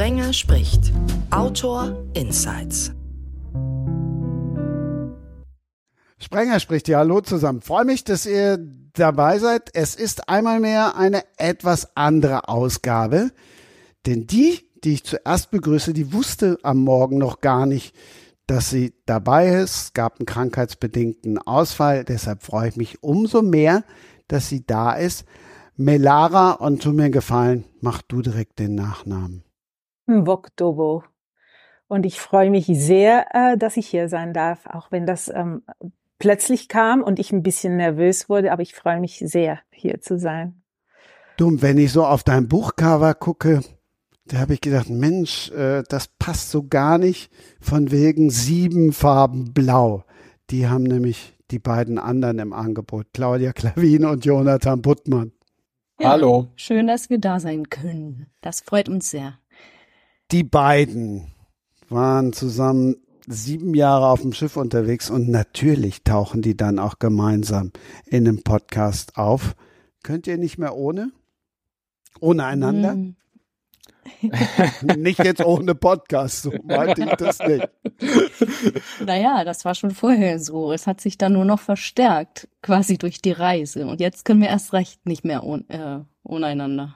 Sprenger spricht. Autor Insights. Sprenger spricht ja, hallo zusammen. Freue mich, dass ihr dabei seid. Es ist einmal mehr eine etwas andere Ausgabe, denn die, die ich zuerst begrüße, die wusste am Morgen noch gar nicht, dass sie dabei ist. Es gab einen krankheitsbedingten Ausfall, deshalb freue ich mich umso mehr, dass sie da ist. Melara, und tu mir gefallen, mach du direkt den Nachnamen. Woktobo. Und ich freue mich sehr, äh, dass ich hier sein darf, auch wenn das ähm, plötzlich kam und ich ein bisschen nervös wurde, aber ich freue mich sehr, hier zu sein. Du, wenn ich so auf dein Buchcover gucke, da habe ich gedacht, Mensch, äh, das passt so gar nicht von wegen sieben Farben blau. Die haben nämlich die beiden anderen im Angebot, Claudia Klavin und Jonathan Buttmann. Ja, Hallo. Schön, dass wir da sein können. Das freut uns sehr. Die beiden waren zusammen sieben Jahre auf dem Schiff unterwegs und natürlich tauchen die dann auch gemeinsam in einem Podcast auf. Könnt ihr nicht mehr ohne? Ohne einander? Mm. nicht jetzt ohne Podcast, so meinte ich das nicht. Naja, das war schon vorher so. Es hat sich dann nur noch verstärkt, quasi durch die Reise. Und jetzt können wir erst recht nicht mehr ohne, äh, ohne einander.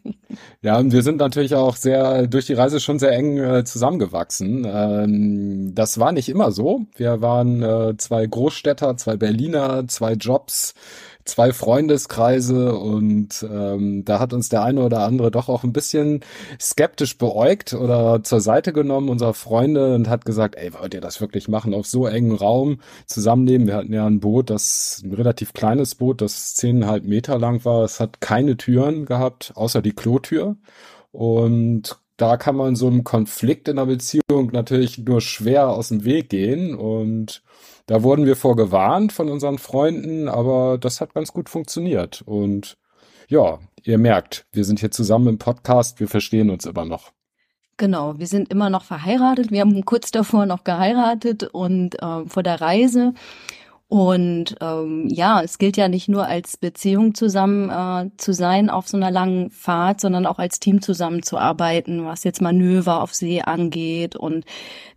ja, und wir sind natürlich auch sehr durch die Reise schon sehr eng äh, zusammengewachsen. Ähm, das war nicht immer so. Wir waren äh, zwei Großstädter, zwei Berliner, zwei Jobs zwei Freundeskreise und ähm, da hat uns der eine oder andere doch auch ein bisschen skeptisch beäugt oder zur Seite genommen, unserer Freunde, und hat gesagt, ey, wollt ihr das wirklich machen auf so engen Raum zusammenleben? Wir hatten ja ein Boot, das ein relativ kleines Boot, das zehneinhalb Meter lang war. Es hat keine Türen gehabt, außer die Klotür. Und da kann man so einem Konflikt in der Beziehung natürlich nur schwer aus dem Weg gehen und da wurden wir vorgewarnt von unseren Freunden, aber das hat ganz gut funktioniert. Und ja, ihr merkt, wir sind hier zusammen im Podcast, wir verstehen uns immer noch. Genau, wir sind immer noch verheiratet. Wir haben kurz davor noch geheiratet und äh, vor der Reise und ähm, ja, es gilt ja nicht nur als Beziehung zusammen äh, zu sein auf so einer langen Fahrt, sondern auch als Team zusammenzuarbeiten, was jetzt Manöver auf See angeht. Und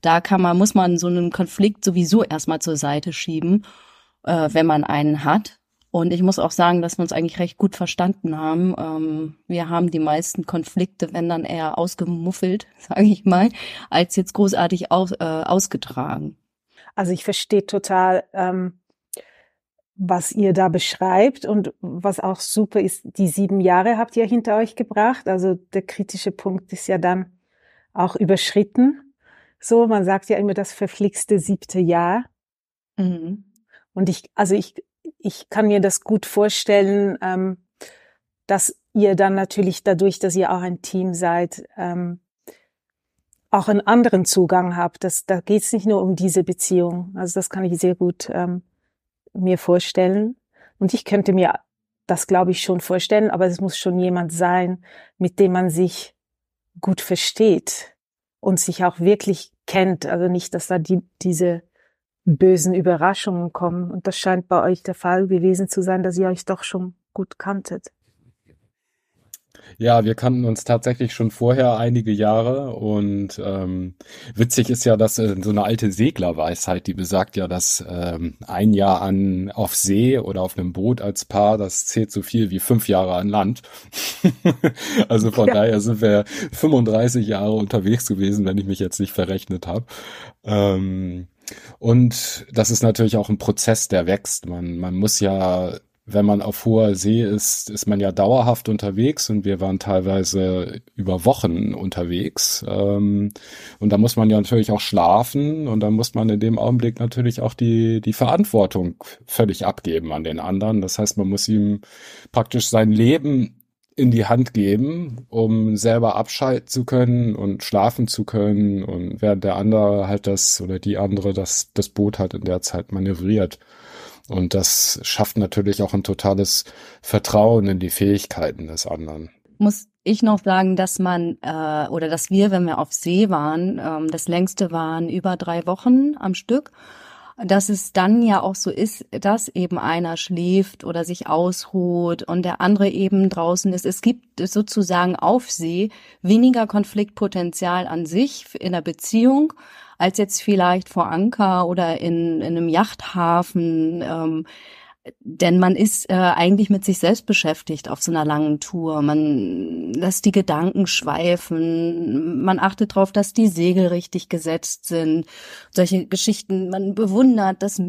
da kann man, muss man so einen Konflikt sowieso erstmal zur Seite schieben, äh, wenn man einen hat. Und ich muss auch sagen, dass wir uns eigentlich recht gut verstanden haben. Ähm, wir haben die meisten Konflikte, wenn dann eher ausgemuffelt, sage ich mal, als jetzt großartig aus, äh, ausgetragen. Also ich verstehe total, ähm, was ihr da beschreibt und was auch super ist, die sieben Jahre habt ihr hinter euch gebracht. Also der kritische Punkt ist ja dann auch überschritten. So, man sagt ja immer das verflixte siebte Jahr. Mhm. Und ich, also ich, ich kann mir das gut vorstellen, ähm, dass ihr dann natürlich dadurch, dass ihr auch ein Team seid, ähm, auch einen anderen Zugang habt. Das, da geht es nicht nur um diese Beziehung. Also das kann ich sehr gut ähm, mir vorstellen. Und ich könnte mir das, glaube ich, schon vorstellen, aber es muss schon jemand sein, mit dem man sich gut versteht und sich auch wirklich kennt. Also nicht, dass da die, diese bösen Überraschungen kommen. Und das scheint bei euch der Fall gewesen zu sein, dass ihr euch doch schon gut kanntet. Ja, wir kannten uns tatsächlich schon vorher einige Jahre und ähm, witzig ist ja, dass äh, so eine alte Seglerweisheit, die besagt ja, dass ähm, ein Jahr an auf See oder auf einem Boot als Paar, das zählt so viel wie fünf Jahre an Land. also von ja. daher sind wir 35 Jahre unterwegs gewesen, wenn ich mich jetzt nicht verrechnet habe. Ähm, und das ist natürlich auch ein Prozess, der wächst. Man, man muss ja wenn man auf hoher See ist, ist man ja dauerhaft unterwegs und wir waren teilweise über Wochen unterwegs. Ähm, und da muss man ja natürlich auch schlafen und da muss man in dem Augenblick natürlich auch die, die Verantwortung völlig abgeben an den anderen. Das heißt, man muss ihm praktisch sein Leben in die Hand geben, um selber abschalten zu können und schlafen zu können und während der andere halt das oder die andere das, das Boot halt in der Zeit manövriert. Und das schafft natürlich auch ein totales Vertrauen in die Fähigkeiten des anderen. Muss ich noch sagen, dass man äh, oder dass wir, wenn wir auf See waren, ähm, das längste waren über drei Wochen am Stück. dass es dann ja auch so ist, dass eben einer schläft oder sich ausruht und der andere eben draußen ist. Es gibt sozusagen auf See weniger Konfliktpotenzial an sich in der Beziehung als jetzt vielleicht vor Anker oder in, in einem Yachthafen. Ähm, denn man ist äh, eigentlich mit sich selbst beschäftigt auf so einer langen Tour. Man lässt die Gedanken schweifen. Man achtet darauf, dass die Segel richtig gesetzt sind. Solche Geschichten. Man bewundert das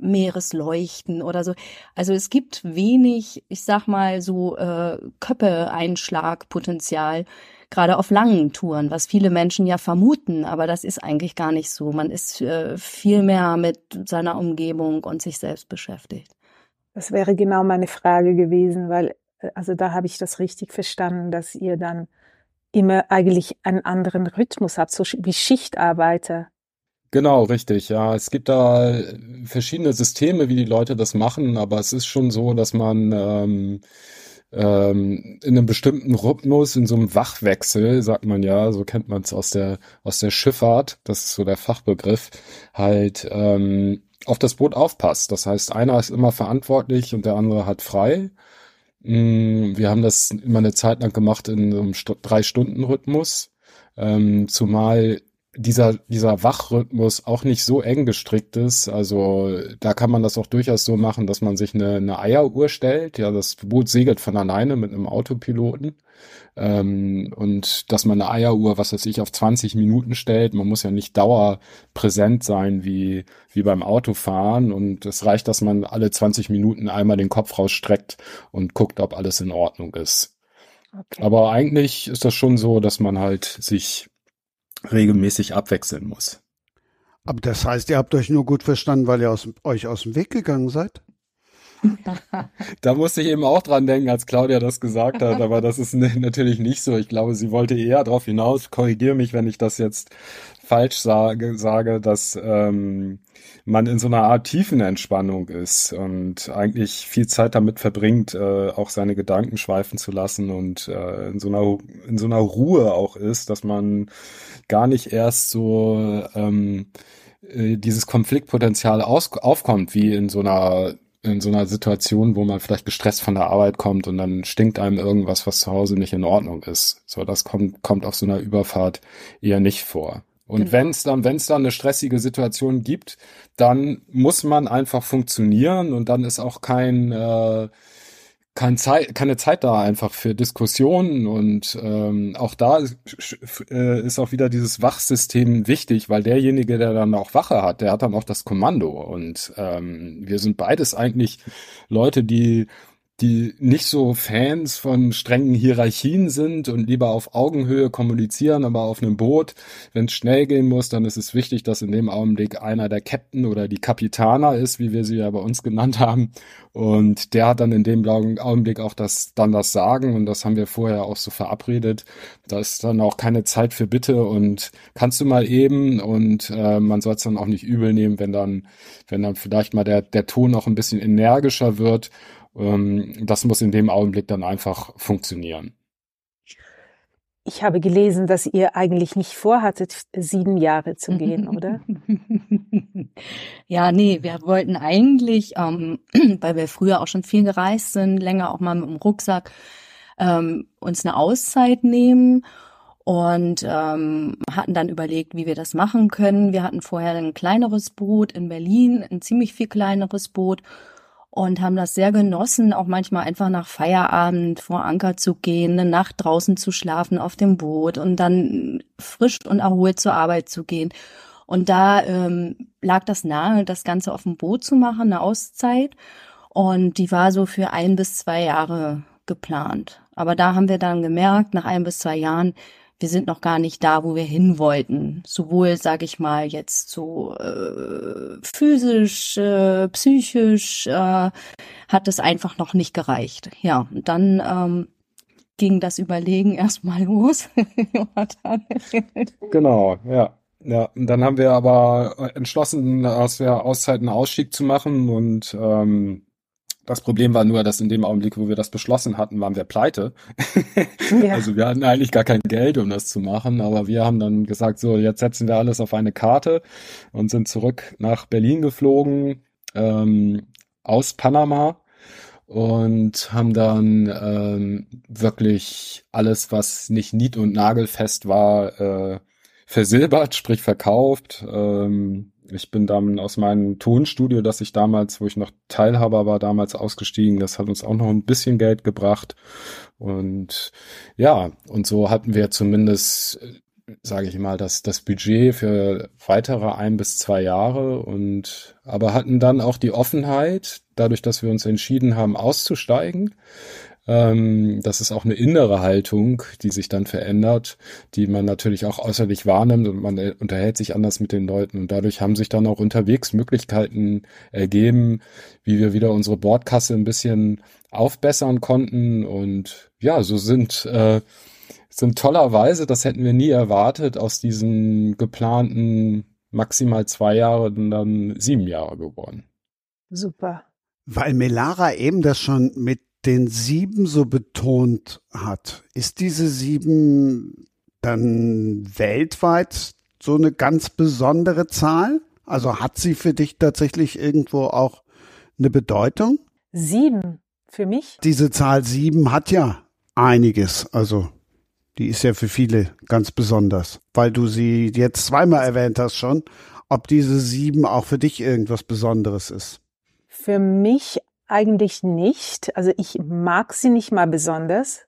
Meeresleuchten oder so. Also es gibt wenig, ich sag mal so äh, Köppe-Einschlagpotenzial gerade auf langen Touren, was viele Menschen ja vermuten, aber das ist eigentlich gar nicht so. Man ist äh, viel mehr mit seiner Umgebung und sich selbst beschäftigt. Das wäre genau meine Frage gewesen, weil äh, also da habe ich das richtig verstanden, dass ihr dann immer eigentlich einen anderen Rhythmus habt, so wie Schichtarbeiter. Genau, richtig. Ja, es gibt da verschiedene Systeme, wie die Leute das machen, aber es ist schon so, dass man ähm, ähm, in einem bestimmten Rhythmus, in so einem Wachwechsel, sagt man ja, so kennt man es aus der aus der Schifffahrt, das ist so der Fachbegriff, halt ähm, auf das Boot aufpasst. Das heißt, einer ist immer verantwortlich und der andere hat frei. Mm, wir haben das immer eine Zeit lang gemacht in einem Drei-Stunden-Rhythmus, ähm, zumal dieser, dieser Wachrhythmus auch nicht so eng gestrickt ist. Also da kann man das auch durchaus so machen, dass man sich eine, eine Eieruhr stellt. Ja, das Boot segelt von alleine mit einem Autopiloten. Ähm, und dass man eine Eieruhr, was weiß ich, auf 20 Minuten stellt. Man muss ja nicht dauerpräsent sein wie, wie beim Autofahren. Und es reicht, dass man alle 20 Minuten einmal den Kopf rausstreckt und guckt, ob alles in Ordnung ist. Okay. Aber eigentlich ist das schon so, dass man halt sich regelmäßig abwechseln muss. Aber das heißt, ihr habt euch nur gut verstanden, weil ihr aus, euch aus dem Weg gegangen seid? da musste ich eben auch dran denken, als Claudia das gesagt hat, aber das ist natürlich nicht so. Ich glaube, sie wollte eher darauf hinaus, korrigiere mich, wenn ich das jetzt falsch sage, sage dass ähm, man in so einer Art Tiefenentspannung ist und eigentlich viel Zeit damit verbringt, äh, auch seine Gedanken schweifen zu lassen und äh, in so einer in so einer Ruhe auch ist, dass man gar nicht erst so ähm, äh, dieses Konfliktpotenzial aus, aufkommt, wie in so einer in so einer Situation, wo man vielleicht gestresst von der Arbeit kommt und dann stinkt einem irgendwas, was zu Hause nicht in Ordnung ist. So, das kommt, kommt auf so einer Überfahrt eher nicht vor. Und genau. wenn es dann, wenn es dann eine stressige Situation gibt, dann muss man einfach funktionieren und dann ist auch kein äh, kein Zeit, keine Zeit da einfach für Diskussionen und ähm, auch da ist, äh, ist auch wieder dieses Wachsystem wichtig, weil derjenige, der dann auch Wache hat, der hat dann auch das Kommando und ähm, wir sind beides eigentlich Leute, die die nicht so Fans von strengen Hierarchien sind und lieber auf Augenhöhe kommunizieren, aber auf einem Boot, wenn es schnell gehen muss, dann ist es wichtig, dass in dem Augenblick einer der Captain oder die Kapitaner ist, wie wir sie ja bei uns genannt haben. Und der hat dann in dem Augenblick auch das, dann das Sagen und das haben wir vorher auch so verabredet. Da ist dann auch keine Zeit für Bitte und kannst du mal eben und äh, man soll es dann auch nicht übel nehmen, wenn dann, wenn dann vielleicht mal der, der Ton noch ein bisschen energischer wird ähm, das muss in dem Augenblick dann einfach funktionieren. Ich habe gelesen, dass ihr eigentlich nicht vorhattet, sieben Jahre zu gehen, oder? Ja, nee, wir wollten eigentlich, ähm, weil wir früher auch schon viel gereist sind, länger auch mal mit dem Rucksack, ähm, uns eine Auszeit nehmen und ähm, hatten dann überlegt, wie wir das machen können. Wir hatten vorher ein kleineres Boot in Berlin, ein ziemlich viel kleineres Boot und haben das sehr genossen, auch manchmal einfach nach Feierabend vor Anker zu gehen, eine Nacht draußen zu schlafen auf dem Boot und dann frisch und erholt zur Arbeit zu gehen. Und da ähm, lag das nahe, das Ganze auf dem Boot zu machen, eine Auszeit. Und die war so für ein bis zwei Jahre geplant. Aber da haben wir dann gemerkt, nach ein bis zwei Jahren, wir sind noch gar nicht da, wo wir hin wollten. Sowohl, sage ich mal, jetzt so äh, physisch, äh, psychisch äh, hat es einfach noch nicht gereicht. Ja, und dann ähm, ging das Überlegen erstmal los. genau, ja. Ja, und dann haben wir aber entschlossen, aus der Auszeit einen Ausstieg zu machen und ähm, Das Problem war nur, dass in dem Augenblick, wo wir das beschlossen hatten, waren wir pleite. Ja. Also wir hatten eigentlich gar kein Geld, um das zu machen, aber wir haben dann gesagt, so, jetzt setzen wir alles auf eine Karte und sind zurück nach Berlin geflogen, ähm, aus Panama und haben dann ähm, wirklich alles, was nicht nied- und nagelfest war, äh, versilbert, sprich verkauft. Ähm, ich bin dann aus meinem Tonstudio, das ich damals, wo ich noch Teilhaber war, damals ausgestiegen. Das hat uns auch noch ein bisschen Geld gebracht. Und ja, und so hatten wir zumindest, sage ich mal, das, das Budget für weitere ein bis zwei Jahre und aber hatten dann auch die Offenheit, dadurch, dass wir uns entschieden haben, auszusteigen, ähm, das ist auch eine innere Haltung, die sich dann verändert, die man natürlich auch äußerlich wahrnimmt und man äh, unterhält sich anders mit den Leuten. Und dadurch haben sich dann auch unterwegs Möglichkeiten ergeben, wie wir wieder unsere Bordkasse ein bisschen aufbessern konnten. Und ja, so sind, äh, sind tollerweise, das hätten wir nie erwartet, aus diesen geplanten maximal zwei Jahre dann sieben Jahre geworden. Super. Weil Melara eben das schon mit den sieben so betont hat. Ist diese sieben dann weltweit so eine ganz besondere Zahl? Also hat sie für dich tatsächlich irgendwo auch eine Bedeutung? Sieben für mich? Diese Zahl sieben hat ja einiges. Also die ist ja für viele ganz besonders, weil du sie jetzt zweimal erwähnt hast schon, ob diese sieben auch für dich irgendwas Besonderes ist. Für mich eigentlich nicht. Also ich mag sie nicht mal besonders.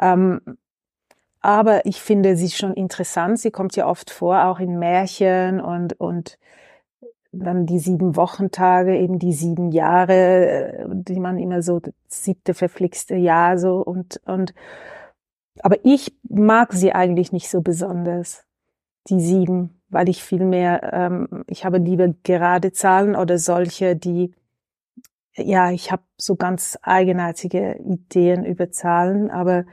Ähm, aber ich finde sie schon interessant. Sie kommt ja oft vor, auch in Märchen und, und dann die sieben Wochentage, eben die sieben Jahre, die man immer so, siebte verflixte Jahr so und, und, aber ich mag sie eigentlich nicht so besonders, die sieben, weil ich viel mehr, ähm, ich habe lieber gerade Zahlen oder solche, die ja, ich habe so ganz eigenartige Ideen über Zahlen, aber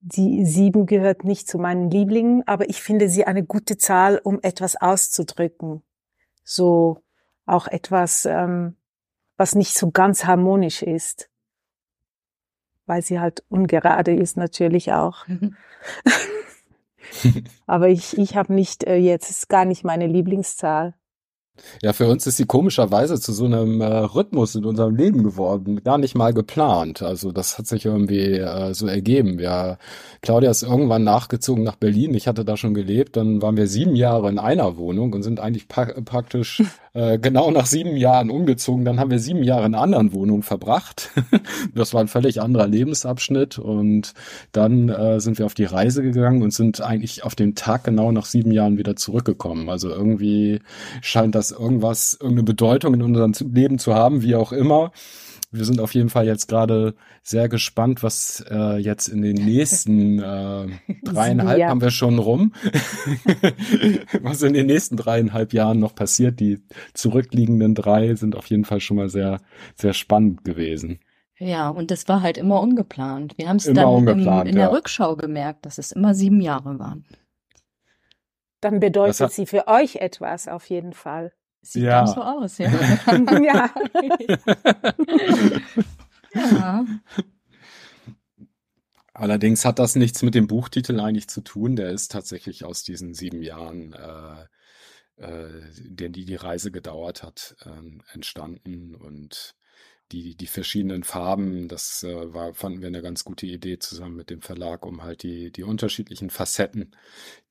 die sieben gehört nicht zu meinen Lieblingen, aber ich finde sie eine gute Zahl, um etwas auszudrücken. So auch etwas, ähm, was nicht so ganz harmonisch ist. Weil sie halt ungerade ist natürlich auch. aber ich, ich habe nicht, äh, jetzt ist gar nicht meine Lieblingszahl. Ja, für uns ist sie komischerweise zu so einem äh, Rhythmus in unserem Leben geworden, gar nicht mal geplant. Also das hat sich irgendwie äh, so ergeben. Ja, Claudia ist irgendwann nachgezogen nach Berlin. Ich hatte da schon gelebt. Dann waren wir sieben Jahre in einer Wohnung und sind eigentlich praktisch äh, genau nach sieben Jahren umgezogen. Dann haben wir sieben Jahre in einer anderen Wohnung verbracht. das war ein völlig anderer Lebensabschnitt. Und dann äh, sind wir auf die Reise gegangen und sind eigentlich auf den Tag genau nach sieben Jahren wieder zurückgekommen. Also irgendwie scheint das irgendwas, irgendeine Bedeutung in unserem Leben zu haben, wie auch immer wir sind auf jeden Fall jetzt gerade sehr gespannt, was äh, jetzt in den nächsten äh, dreieinhalb ja. haben wir schon rum, was in den nächsten dreieinhalb Jahren noch passiert. Die zurückliegenden drei sind auf jeden Fall schon mal sehr, sehr spannend gewesen. Ja, und das war halt immer ungeplant. Wir haben es dann im, in der ja. Rückschau gemerkt, dass es immer sieben Jahre waren. Dann bedeutet hat, sie für euch etwas auf jeden Fall. Sieht ja. so aus, ja. ja. ja. Allerdings hat das nichts mit dem Buchtitel eigentlich zu tun. Der ist tatsächlich aus diesen sieben Jahren, äh, äh, den die die Reise gedauert hat, äh, entstanden und die, die verschiedenen Farben, das äh, war, fanden wir eine ganz gute Idee zusammen mit dem Verlag, um halt die, die unterschiedlichen Facetten,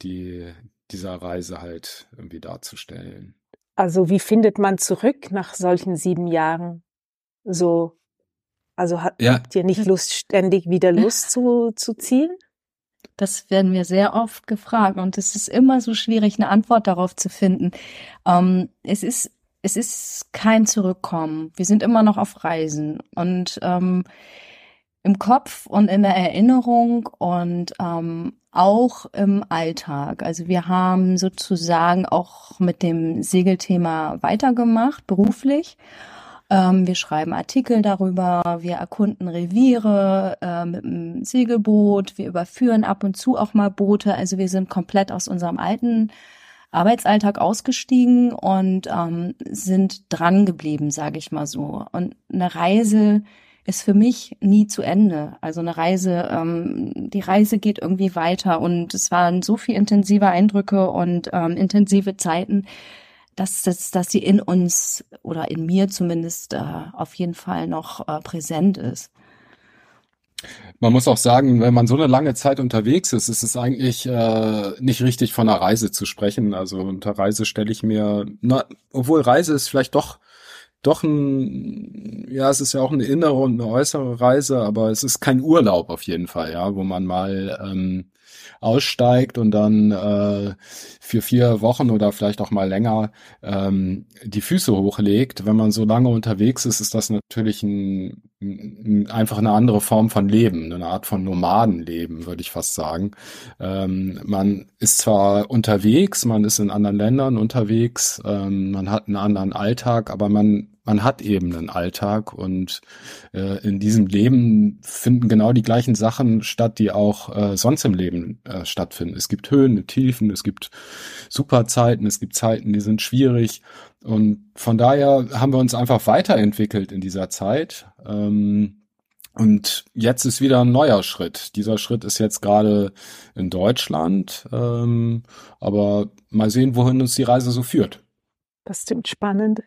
die dieser Reise halt irgendwie darzustellen. Also wie findet man zurück nach solchen sieben Jahren? So, also hat, ja. habt ihr nicht Lust, ständig wieder Lust zu, zu ziehen? Das werden wir sehr oft gefragt und es ist immer so schwierig, eine Antwort darauf zu finden. Ähm, es ist es ist kein Zurückkommen. Wir sind immer noch auf Reisen und ähm, im Kopf und in der Erinnerung und ähm, auch im Alltag. Also wir haben sozusagen auch mit dem Segelthema weitergemacht, beruflich. Ähm, wir schreiben Artikel darüber, wir erkunden Reviere äh, mit dem Segelboot, wir überführen ab und zu auch mal Boote. Also wir sind komplett aus unserem alten Arbeitsalltag ausgestiegen und ähm, sind dran geblieben, sage ich mal so. Und eine Reise ist für mich nie zu Ende. Also eine Reise, ähm, die Reise geht irgendwie weiter und es waren so viel intensive Eindrücke und ähm, intensive Zeiten, dass, dass, dass sie in uns oder in mir zumindest äh, auf jeden Fall noch äh, präsent ist. Man muss auch sagen, wenn man so eine lange Zeit unterwegs ist, ist es eigentlich äh, nicht richtig von einer Reise zu sprechen. Also unter Reise stelle ich mir, na, obwohl Reise ist vielleicht doch doch ein, ja, es ist ja auch eine innere und eine äußere Reise, aber es ist kein Urlaub auf jeden Fall, ja, wo man mal ähm, aussteigt und dann äh, für vier Wochen oder vielleicht auch mal länger ähm, die Füße hochlegt. Wenn man so lange unterwegs ist, ist das natürlich ein, ein, einfach eine andere Form von Leben, eine Art von Nomadenleben, würde ich fast sagen. Ähm, man ist zwar unterwegs, man ist in anderen Ländern unterwegs, ähm, man hat einen anderen Alltag, aber man man hat eben einen Alltag und äh, in diesem Leben finden genau die gleichen Sachen statt, die auch äh, sonst im Leben äh, stattfinden. Es gibt Höhen, Tiefen, es gibt Superzeiten, es gibt Zeiten, die sind schwierig und von daher haben wir uns einfach weiterentwickelt in dieser Zeit. Ähm, und jetzt ist wieder ein neuer Schritt. Dieser Schritt ist jetzt gerade in Deutschland, ähm, aber mal sehen, wohin uns die Reise so führt. Das stimmt spannend.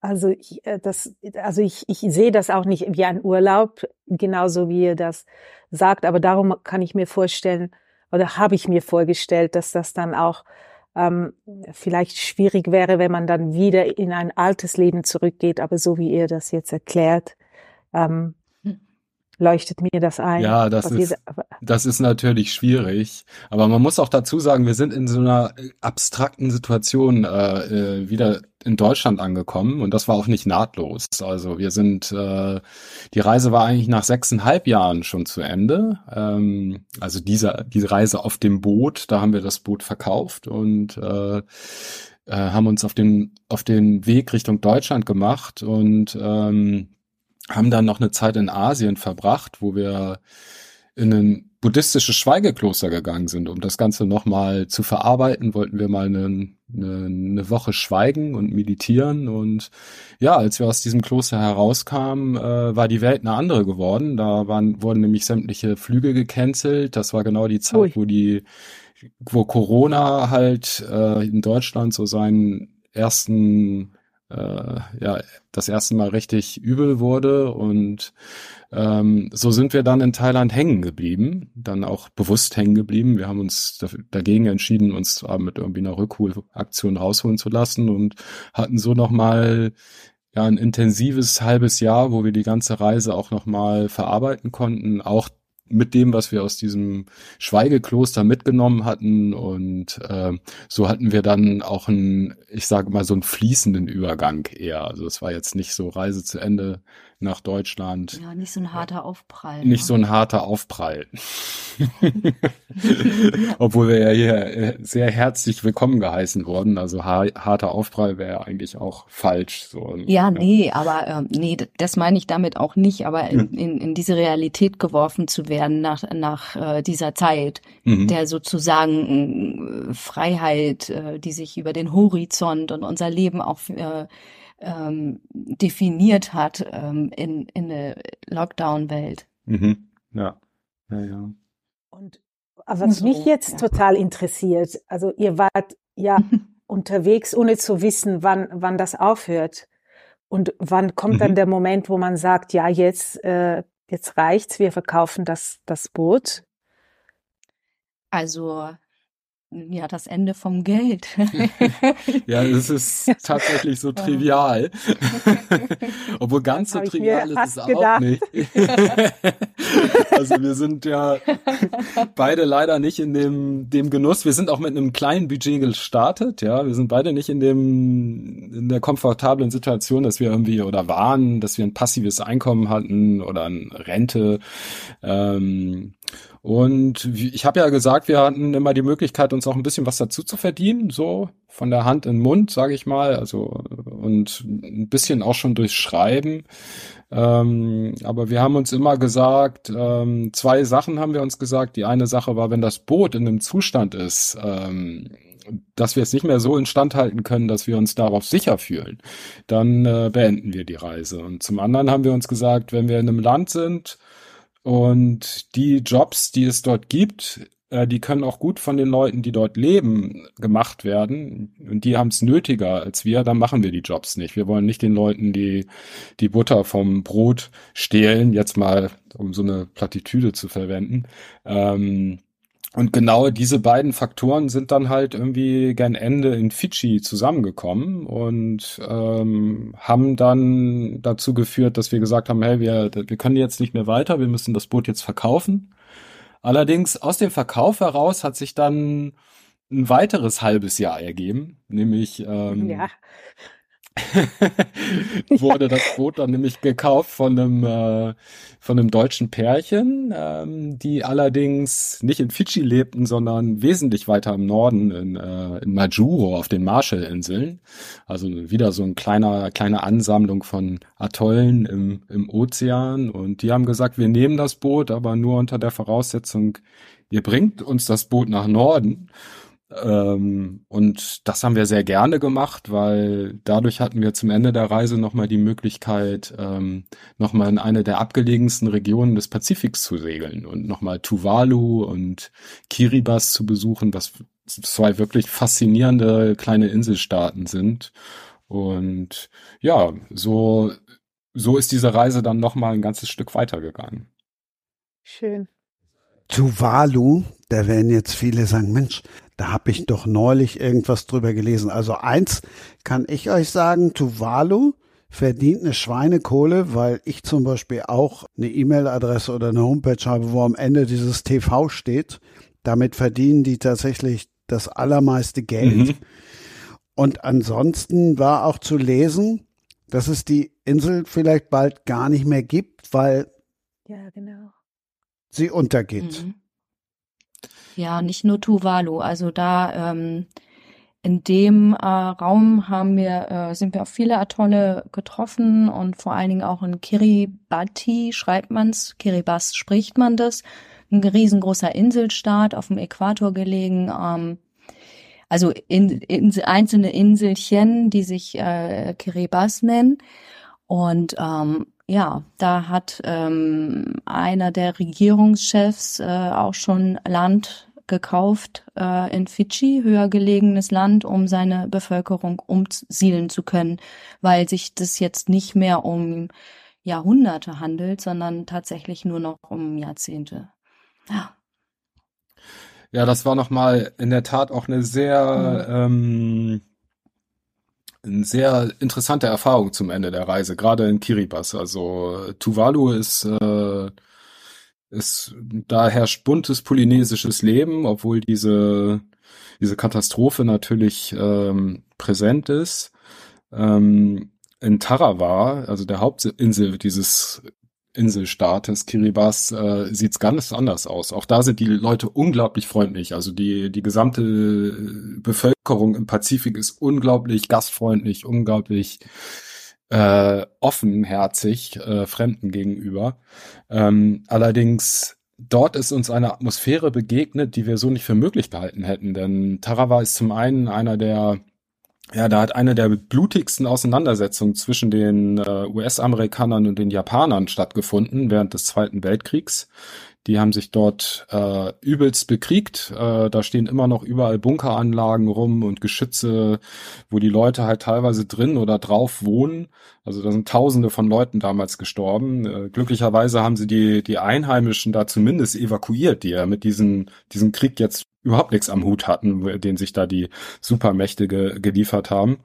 Also ich, äh, das, also ich, ich sehe das auch nicht wie ein Urlaub, genauso wie ihr das sagt, aber darum kann ich mir vorstellen, oder habe ich mir vorgestellt, dass das dann auch ähm, vielleicht schwierig wäre, wenn man dann wieder in ein altes Leben zurückgeht, aber so wie ihr das jetzt erklärt, ähm, leuchtet mir das ein. Ja, das ist, das ist natürlich schwierig. Aber man muss auch dazu sagen, wir sind in so einer äh, abstrakten Situation äh, äh, wieder in Deutschland angekommen und das war auch nicht nahtlos. Also wir sind, äh, die Reise war eigentlich nach sechseinhalb Jahren schon zu Ende. Ähm, also diese, diese Reise auf dem Boot, da haben wir das Boot verkauft und äh, äh, haben uns auf den, auf den Weg Richtung Deutschland gemacht und ähm, haben dann noch eine Zeit in Asien verbracht, wo wir in ein buddhistisches Schweigekloster gegangen sind, um das Ganze nochmal zu verarbeiten, wollten wir mal eine, eine, eine, Woche schweigen und meditieren. Und ja, als wir aus diesem Kloster herauskamen, äh, war die Welt eine andere geworden. Da waren, wurden nämlich sämtliche Flüge gecancelt. Das war genau die Zeit, Ui. wo die, wo Corona halt äh, in Deutschland so seinen ersten äh, ja das erste Mal richtig übel wurde und ähm, so sind wir dann in Thailand hängen geblieben, dann auch bewusst hängen geblieben. Wir haben uns dagegen entschieden, uns zwar mit irgendwie einer Rückholaktion rausholen zu lassen und hatten so nochmal ja, ein intensives halbes Jahr, wo wir die ganze Reise auch nochmal verarbeiten konnten, auch mit dem, was wir aus diesem Schweigekloster mitgenommen hatten. Und äh, so hatten wir dann auch einen, ich sage mal, so einen fließenden Übergang eher. Also es war jetzt nicht so Reise zu Ende, nach Deutschland. Ja, nicht so ein harter Aufprall. Nicht ne? so ein harter Aufprall. Obwohl wir ja hier äh, sehr herzlich willkommen geheißen wurden. Also harter Aufprall wäre eigentlich auch falsch. So, ja, nee, aber ähm, nee, das meine ich damit auch nicht. Aber in, hm. in, in diese Realität geworfen zu werden nach, nach äh, dieser Zeit, mhm. der sozusagen äh, Freiheit, äh, die sich über den Horizont und unser Leben auch äh, ähm, definiert hat ähm, in, in der Lockdown-Welt. Mhm. Ja. ja, ja. Und was so, mich jetzt ja. total interessiert, also ihr wart ja unterwegs, ohne zu wissen, wann, wann das aufhört. Und wann kommt mhm. dann der Moment, wo man sagt, ja, jetzt, äh, jetzt reicht's, wir verkaufen das, das Boot? Also ja, das Ende vom Geld. ja, es ist tatsächlich so trivial. Obwohl ganz so trivial ist es auch gedacht. nicht. also wir sind ja beide leider nicht in dem, dem Genuss. Wir sind auch mit einem kleinen Budget gestartet. Ja, wir sind beide nicht in dem, in der komfortablen Situation, dass wir irgendwie oder waren, dass wir ein passives Einkommen hatten oder eine Rente. Ähm, und ich habe ja gesagt, wir hatten immer die Möglichkeit, uns auch ein bisschen was dazu zu verdienen, so von der Hand in den Mund, sage ich mal, also und ein bisschen auch schon durchs Schreiben. Ähm, aber wir haben uns immer gesagt, ähm, zwei Sachen haben wir uns gesagt. Die eine Sache war, wenn das Boot in einem Zustand ist, ähm, dass wir es nicht mehr so instand halten können, dass wir uns darauf sicher fühlen, dann äh, beenden wir die Reise. Und zum anderen haben wir uns gesagt, wenn wir in einem Land sind und die Jobs, die es dort gibt, äh, die können auch gut von den Leuten, die dort leben, gemacht werden. Und die haben es nötiger als wir, dann machen wir die Jobs nicht. Wir wollen nicht den Leuten die, die Butter vom Brot stehlen, jetzt mal, um so eine Plattitüde zu verwenden. Ähm, und genau diese beiden Faktoren sind dann halt irgendwie gern Ende in Fidschi zusammengekommen und ähm, haben dann dazu geführt, dass wir gesagt haben, hey, wir, wir können jetzt nicht mehr weiter, wir müssen das Boot jetzt verkaufen. Allerdings aus dem Verkauf heraus hat sich dann ein weiteres halbes Jahr ergeben, nämlich ähm, ja. wurde das Boot dann nämlich gekauft von einem äh, von einem deutschen Pärchen, ähm, die allerdings nicht in Fidschi lebten, sondern wesentlich weiter im Norden in, äh, in Majuro auf den Marshallinseln. Also wieder so ein kleiner kleine Ansammlung von Atollen im, im Ozean. Und die haben gesagt, wir nehmen das Boot, aber nur unter der Voraussetzung, ihr bringt uns das Boot nach Norden. Ähm, und das haben wir sehr gerne gemacht, weil dadurch hatten wir zum Ende der Reise nochmal die Möglichkeit, ähm, nochmal in eine der abgelegensten Regionen des Pazifiks zu segeln und nochmal Tuvalu und Kiribati zu besuchen, was zwei wirklich faszinierende kleine Inselstaaten sind. Und ja, so, so ist diese Reise dann nochmal ein ganzes Stück weitergegangen. Schön. Tuvalu, da werden jetzt viele sagen, Mensch, da habe ich doch neulich irgendwas drüber gelesen. Also eins kann ich euch sagen, Tuvalu verdient eine Schweinekohle, weil ich zum Beispiel auch eine E-Mail-Adresse oder eine Homepage habe, wo am Ende dieses TV steht. Damit verdienen die tatsächlich das allermeiste Geld. Mhm. Und ansonsten war auch zu lesen, dass es die Insel vielleicht bald gar nicht mehr gibt, weil ja, genau sie untergeht. Mhm. Ja, nicht nur Tuvalu. Also da ähm, in dem äh, Raum haben wir, äh, sind wir auf viele Atolle getroffen und vor allen Dingen auch in Kiribati schreibt man's, Kiribati spricht man das, ein riesengroßer Inselstaat auf dem Äquator gelegen. Ähm, also in, in, einzelne Inselchen, die sich äh, Kiribati nennen. Und ähm, ja, da hat ähm, einer der Regierungschefs äh, auch schon Land gekauft äh, in Fidschi, höher gelegenes Land, um seine Bevölkerung umsiedeln zu können, weil sich das jetzt nicht mehr um Jahrhunderte handelt, sondern tatsächlich nur noch um Jahrzehnte. Ja. Ja, das war nochmal in der Tat auch eine sehr mhm. ähm, eine sehr interessante Erfahrung zum Ende der Reise, gerade in Kiribati. Also Tuvalu ist, äh, ist da herrscht buntes polynesisches Leben, obwohl diese, diese Katastrophe natürlich ähm, präsent ist. Ähm, in Tarawa, also der Hauptinsel dieses Inselstaates Kiribati äh, sieht es ganz anders aus. Auch da sind die Leute unglaublich freundlich. Also die die gesamte Bevölkerung im Pazifik ist unglaublich gastfreundlich, unglaublich äh, offenherzig äh, Fremden gegenüber. Ähm, allerdings dort ist uns eine Atmosphäre begegnet, die wir so nicht für möglich gehalten hätten. Denn Tarawa ist zum einen einer der ja, da hat eine der blutigsten Auseinandersetzungen zwischen den äh, US-Amerikanern und den Japanern stattgefunden während des Zweiten Weltkriegs. Die haben sich dort äh, übelst bekriegt. Äh, da stehen immer noch überall Bunkeranlagen rum und Geschütze, wo die Leute halt teilweise drin oder drauf wohnen. Also da sind Tausende von Leuten damals gestorben. Äh, glücklicherweise haben sie die die Einheimischen da zumindest evakuiert, die ja mit diesem diesem Krieg jetzt überhaupt nichts am Hut hatten, den sich da die Supermächte ge geliefert haben.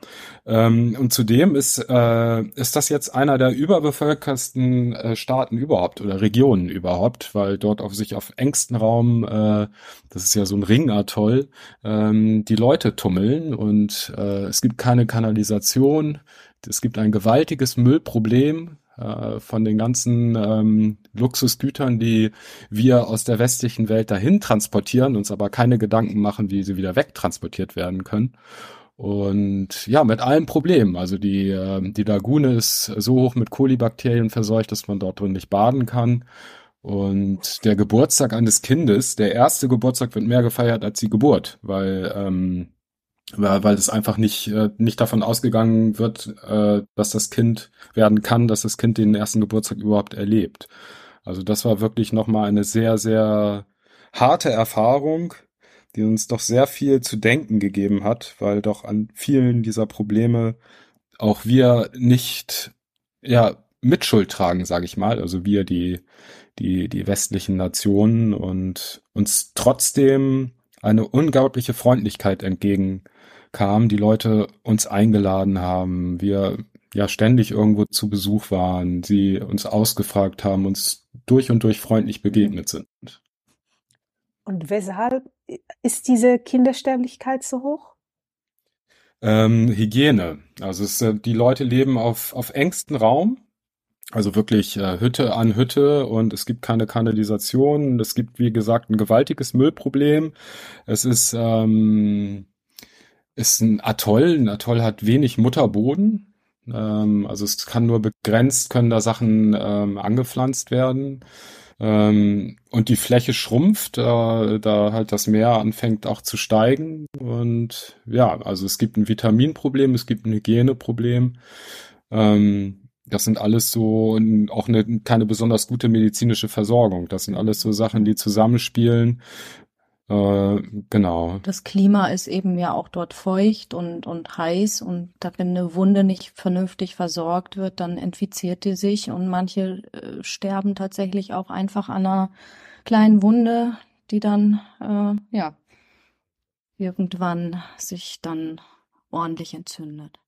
Ähm, und zudem ist, äh, ist das jetzt einer der überbevölkersten äh, Staaten überhaupt oder Regionen überhaupt, weil dort auf sich auf engstem Raum, äh, das ist ja so ein Ringatoll, ähm, die Leute tummeln und äh, es gibt keine Kanalisation, es gibt ein gewaltiges Müllproblem, äh, von den ganzen ähm, Luxusgütern, die wir aus der westlichen Welt dahin transportieren, uns aber keine Gedanken machen, wie sie wieder wegtransportiert werden können. Und ja, mit allen Problemen. Also die, äh, die Lagune ist so hoch mit Kolibakterien verseucht, dass man dort drin nicht baden kann. Und der Geburtstag eines Kindes, der erste Geburtstag wird mehr gefeiert als die Geburt, weil ähm, weil, weil es einfach nicht, äh, nicht davon ausgegangen wird, äh, dass das Kind werden kann, dass das Kind den ersten Geburtstag überhaupt erlebt. Also das war wirklich nochmal eine sehr, sehr harte Erfahrung, die uns doch sehr viel zu denken gegeben hat, weil doch an vielen dieser Probleme auch wir nicht ja Mitschuld tragen, sage ich mal, also wir die die die westlichen Nationen und uns trotzdem eine unglaubliche Freundlichkeit entgegenkam, die Leute uns eingeladen haben, wir ja ständig irgendwo zu Besuch waren, sie uns ausgefragt haben, uns durch und durch freundlich begegnet sind. Und weshalb ist diese Kindersterblichkeit so hoch? Ähm, Hygiene. Also es, äh, die Leute leben auf, auf engstem Raum. Also wirklich äh, Hütte an Hütte und es gibt keine Kanalisation. Es gibt, wie gesagt, ein gewaltiges Müllproblem. Es ist, ähm, ist ein Atoll. Ein Atoll hat wenig Mutterboden. Ähm, also es kann nur begrenzt, können da Sachen ähm, angepflanzt werden. Ähm, und die Fläche schrumpft, äh, da halt das Meer anfängt auch zu steigen. Und ja, also es gibt ein Vitaminproblem, es gibt ein Hygieneproblem. Ähm, das sind alles so auch eine keine besonders gute medizinische Versorgung. Das sind alles so Sachen, die zusammenspielen äh, genau. Das Klima ist eben ja auch dort feucht und, und heiß und da, wenn eine Wunde nicht vernünftig versorgt wird, dann infiziert die sich und manche äh, sterben tatsächlich auch einfach an einer kleinen Wunde, die dann, äh, ja, irgendwann sich dann ordentlich entzündet.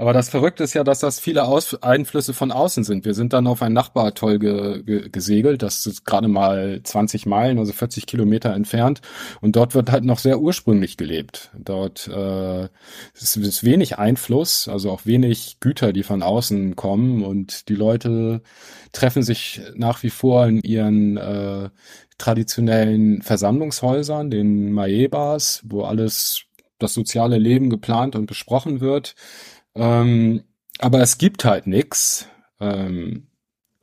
Aber das Verrückte ist ja, dass das viele Aus Einflüsse von außen sind. Wir sind dann auf ein Nachbaratoll ge ge gesegelt, das ist gerade mal 20 Meilen, also 40 Kilometer entfernt. Und dort wird halt noch sehr ursprünglich gelebt. Dort äh, ist, ist wenig Einfluss, also auch wenig Güter, die von außen kommen. Und die Leute treffen sich nach wie vor in ihren äh, traditionellen Versammlungshäusern, den Maebas, wo alles das soziale Leben geplant und besprochen wird. Ähm, aber es gibt halt nix, ähm,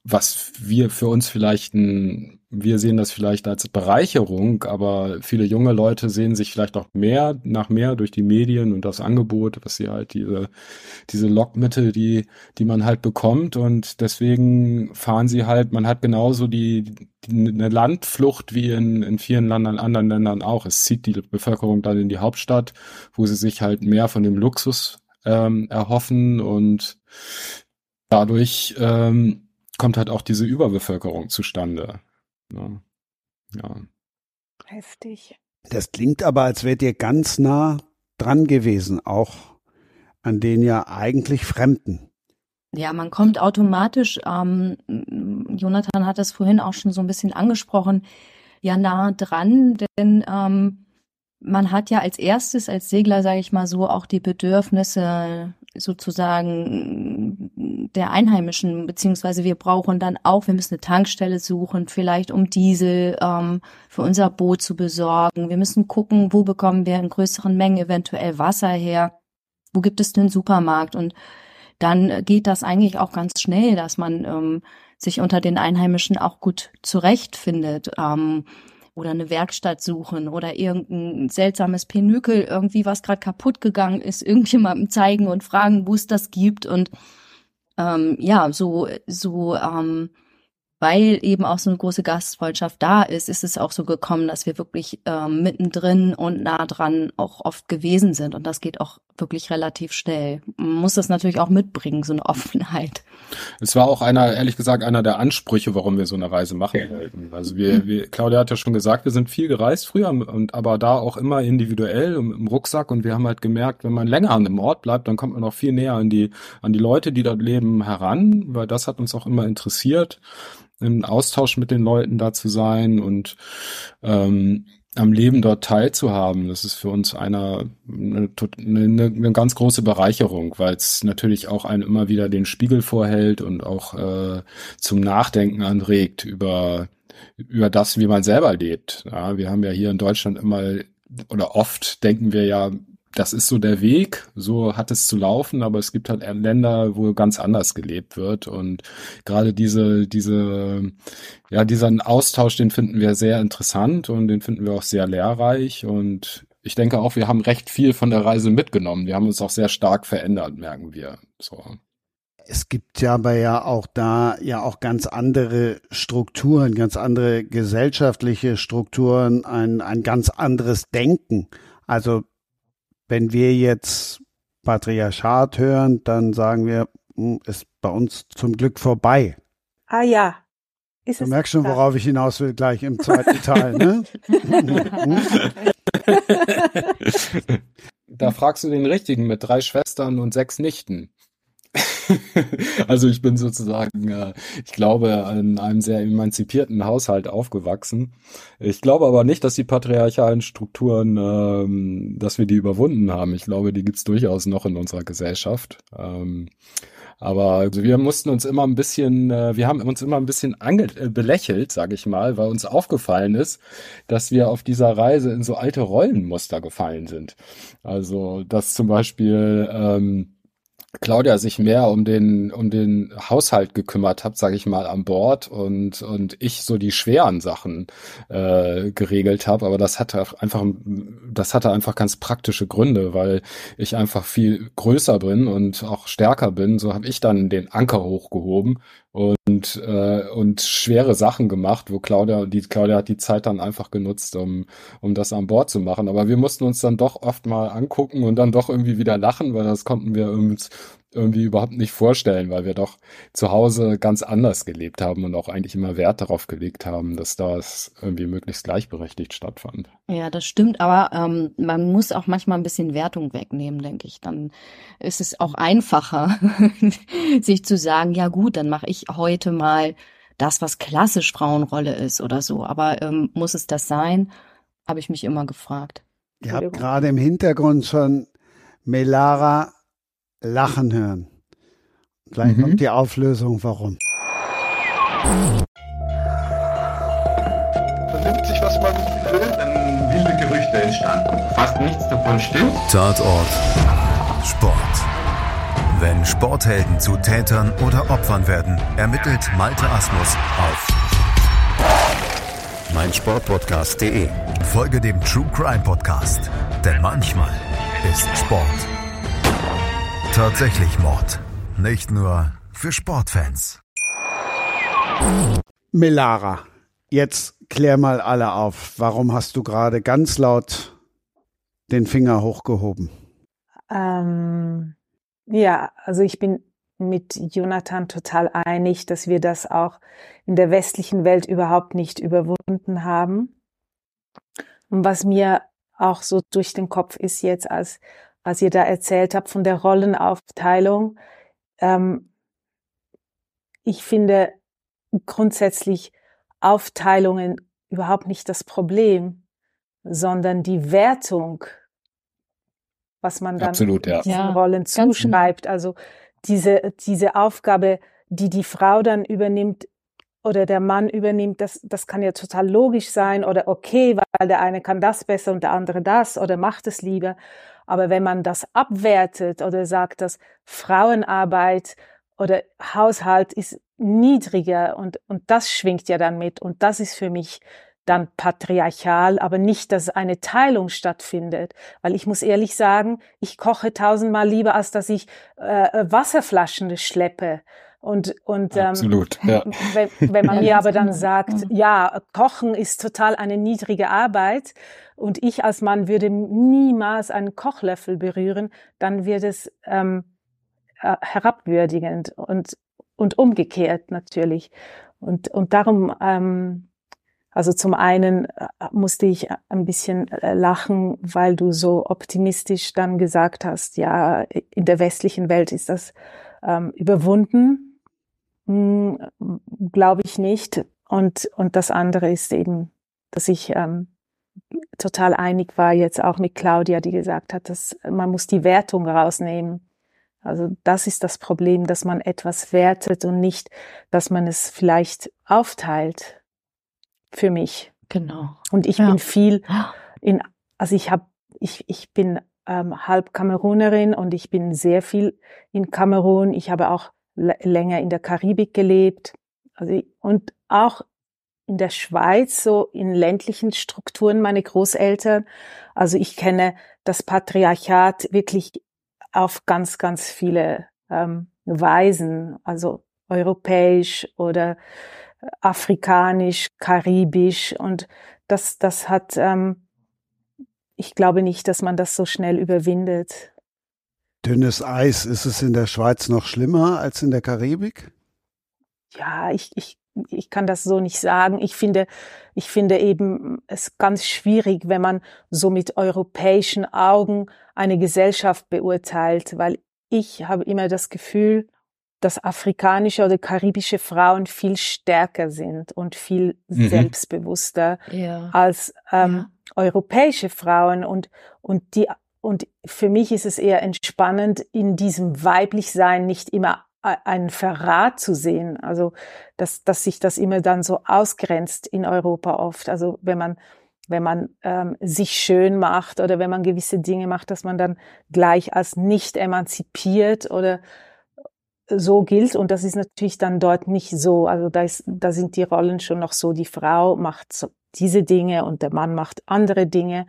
was wir für uns vielleicht ein, wir sehen das vielleicht als Bereicherung, aber viele junge Leute sehen sich vielleicht auch mehr nach mehr durch die Medien und das Angebot, was sie halt diese, diese Lockmittel, die, die man halt bekommt und deswegen fahren sie halt, man hat genauso die, die eine Landflucht wie in, in vielen Ländern, anderen Ländern auch. Es zieht die Bevölkerung dann in die Hauptstadt, wo sie sich halt mehr von dem Luxus ähm, erhoffen und dadurch ähm, kommt halt auch diese Überbevölkerung zustande. Ja. ja. Heftig. Das klingt aber, als wärt ihr ganz nah dran gewesen, auch an den ja eigentlich Fremden. Ja, man kommt automatisch, ähm, Jonathan hat das vorhin auch schon so ein bisschen angesprochen, ja nah dran, denn ähm, man hat ja als erstes, als Segler, sage ich mal so, auch die Bedürfnisse sozusagen der Einheimischen, beziehungsweise wir brauchen dann auch, wir müssen eine Tankstelle suchen, vielleicht um Diesel ähm, für unser Boot zu besorgen. Wir müssen gucken, wo bekommen wir in größeren Mengen eventuell Wasser her, wo gibt es den Supermarkt und dann geht das eigentlich auch ganz schnell, dass man ähm, sich unter den Einheimischen auch gut zurechtfindet. Ähm, oder eine Werkstatt suchen oder irgendein seltsames Penükel, irgendwie was gerade kaputt gegangen ist, irgendjemandem zeigen und fragen, wo es das gibt. Und ähm, ja, so so ähm, weil eben auch so eine große Gastfreundschaft da ist, ist es auch so gekommen, dass wir wirklich ähm, mittendrin und nah dran auch oft gewesen sind. Und das geht auch wirklich relativ schnell. Man muss das natürlich auch mitbringen, so eine Offenheit. Es war auch einer, ehrlich gesagt, einer der Ansprüche, warum wir so eine Reise machen wollten. Also wir, wir, Claudia hat ja schon gesagt, wir sind viel gereist früher und aber da auch immer individuell im, im Rucksack und wir haben halt gemerkt, wenn man länger an einem Ort bleibt, dann kommt man auch viel näher an die, an die Leute, die dort leben, heran, weil das hat uns auch immer interessiert im Austausch mit den Leuten da zu sein und ähm, am Leben dort teilzuhaben. Das ist für uns einer eine, eine, eine ganz große Bereicherung, weil es natürlich auch einen immer wieder den Spiegel vorhält und auch äh, zum Nachdenken anregt über über das, wie man selber lebt. Ja, wir haben ja hier in Deutschland immer oder oft denken wir ja, das ist so der Weg, so hat es zu laufen, aber es gibt halt Länder, wo ganz anders gelebt wird und gerade diese, diese, ja, diesen Austausch, den finden wir sehr interessant und den finden wir auch sehr lehrreich und ich denke auch, wir haben recht viel von der Reise mitgenommen. Wir haben uns auch sehr stark verändert, merken wir. So. Es gibt ja aber ja auch da ja auch ganz andere Strukturen, ganz andere gesellschaftliche Strukturen, ein, ein ganz anderes Denken. Also wenn wir jetzt Patriarchat hören, dann sagen wir, hm, ist bei uns zum Glück vorbei. Ah ja. Ist du merkst schon, worauf ich hinaus will, gleich im zweiten Teil, ne? da fragst du den Richtigen mit drei Schwestern und sechs Nichten. also ich bin sozusagen, äh, ich glaube, in einem sehr emanzipierten Haushalt aufgewachsen. Ich glaube aber nicht, dass die patriarchalen Strukturen, ähm, dass wir die überwunden haben. Ich glaube, die gibt's durchaus noch in unserer Gesellschaft. Ähm, aber also wir mussten uns immer ein bisschen, äh, wir haben uns immer ein bisschen ange äh, belächelt, sage ich mal, weil uns aufgefallen ist, dass wir auf dieser Reise in so alte Rollenmuster gefallen sind. Also dass zum Beispiel ähm, Claudia sich mehr um den um den Haushalt gekümmert hat, sage ich mal, an Bord und und ich so die schweren Sachen äh, geregelt habe. Aber das hatte einfach das hatte einfach ganz praktische Gründe, weil ich einfach viel größer bin und auch stärker bin. So habe ich dann den Anker hochgehoben und äh, und schwere Sachen gemacht, wo Claudia die Claudia hat die Zeit dann einfach genutzt, um um das an Bord zu machen. Aber wir mussten uns dann doch oft mal angucken und dann doch irgendwie wieder lachen, weil das konnten wir uns irgendwie überhaupt nicht vorstellen, weil wir doch zu Hause ganz anders gelebt haben und auch eigentlich immer Wert darauf gelegt haben, dass das irgendwie möglichst gleichberechtigt stattfand. Ja, das stimmt, aber ähm, man muss auch manchmal ein bisschen Wertung wegnehmen, denke ich. Dann ist es auch einfacher, sich zu sagen, ja gut, dann mache ich heute mal das, was klassisch Frauenrolle ist oder so. Aber ähm, muss es das sein? Habe ich mich immer gefragt. Ihr habt gerade im Hintergrund schon Melara lachen hören. Gleich mhm. kommt die Auflösung, warum. Vernimmt sich, was man will, dann wilde Gerüchte entstanden. Fast nichts davon stimmt. Tatort. Sport. Wenn Sporthelden zu Tätern oder Opfern werden, ermittelt Malte Asmus auf meinsportpodcast.de. Folge dem True Crime Podcast, denn manchmal ist Sport tatsächlich Mord. Nicht nur für Sportfans. Melara, jetzt klär mal alle auf. Warum hast du gerade ganz laut den Finger hochgehoben? Ähm, ja, also ich bin mit Jonathan total einig, dass wir das auch in der westlichen Welt überhaupt nicht überwunden haben. Und was mir auch so durch den Kopf ist jetzt als was ihr da erzählt habt von der Rollenaufteilung. Ähm, ich finde grundsätzlich Aufteilungen überhaupt nicht das Problem, sondern die Wertung, was man dann Absolut, ja. diesen Rollen genau. zuschreibt. Also diese, diese Aufgabe, die die Frau dann übernimmt, oder der Mann übernimmt, das, das kann ja total logisch sein oder okay, weil der eine kann das besser und der andere das oder macht es lieber. Aber wenn man das abwertet oder sagt, dass Frauenarbeit oder Haushalt ist niedriger und, und das schwingt ja dann mit und das ist für mich dann patriarchal, aber nicht, dass eine Teilung stattfindet. Weil ich muss ehrlich sagen, ich koche tausendmal lieber, als dass ich äh, Wasserflaschen schleppe. Und, und ähm, Absolut, ja. wenn, wenn man mir aber dann sagt, ja, Kochen ist total eine niedrige Arbeit und ich als Mann würde niemals einen Kochlöffel berühren, dann wird es ähm, äh, herabwürdigend und, und umgekehrt natürlich. Und, und darum, ähm, also zum einen äh, musste ich ein bisschen äh, lachen, weil du so optimistisch dann gesagt hast, ja, in der westlichen Welt ist das ähm, überwunden Glaube ich nicht. Und, und das andere ist eben, dass ich ähm, total einig war jetzt auch mit Claudia, die gesagt hat, dass man muss die Wertung rausnehmen. Also das ist das Problem, dass man etwas wertet und nicht, dass man es vielleicht aufteilt. Für mich. Genau. Und ich ja. bin viel in, also ich habe, ich, ich bin ähm, halb Kamerunerin und ich bin sehr viel in Kamerun. Ich habe auch länger in der Karibik gelebt. Also, und auch in der Schweiz, so in ländlichen Strukturen, meine Großeltern. Also ich kenne das Patriarchat wirklich auf ganz, ganz viele ähm, Weisen, also europäisch oder afrikanisch, karibisch und das, das hat, ähm, ich glaube nicht, dass man das so schnell überwindet. Dünnes Eis, ist es in der Schweiz noch schlimmer als in der Karibik? Ja, ich, ich, ich kann das so nicht sagen. Ich finde, ich finde eben es ganz schwierig, wenn man so mit europäischen Augen eine Gesellschaft beurteilt, weil ich habe immer das Gefühl, dass afrikanische oder karibische Frauen viel stärker sind und viel mhm. selbstbewusster ja. als ähm, ja. europäische Frauen und und die und für mich ist es eher entspannend, in diesem Weiblichsein nicht immer einen Verrat zu sehen. Also, dass, dass sich das immer dann so ausgrenzt in Europa oft. Also, wenn man, wenn man ähm, sich schön macht oder wenn man gewisse Dinge macht, dass man dann gleich als nicht emanzipiert oder so gilt. Und das ist natürlich dann dort nicht so. Also, da, ist, da sind die Rollen schon noch so, die Frau macht diese Dinge und der Mann macht andere Dinge.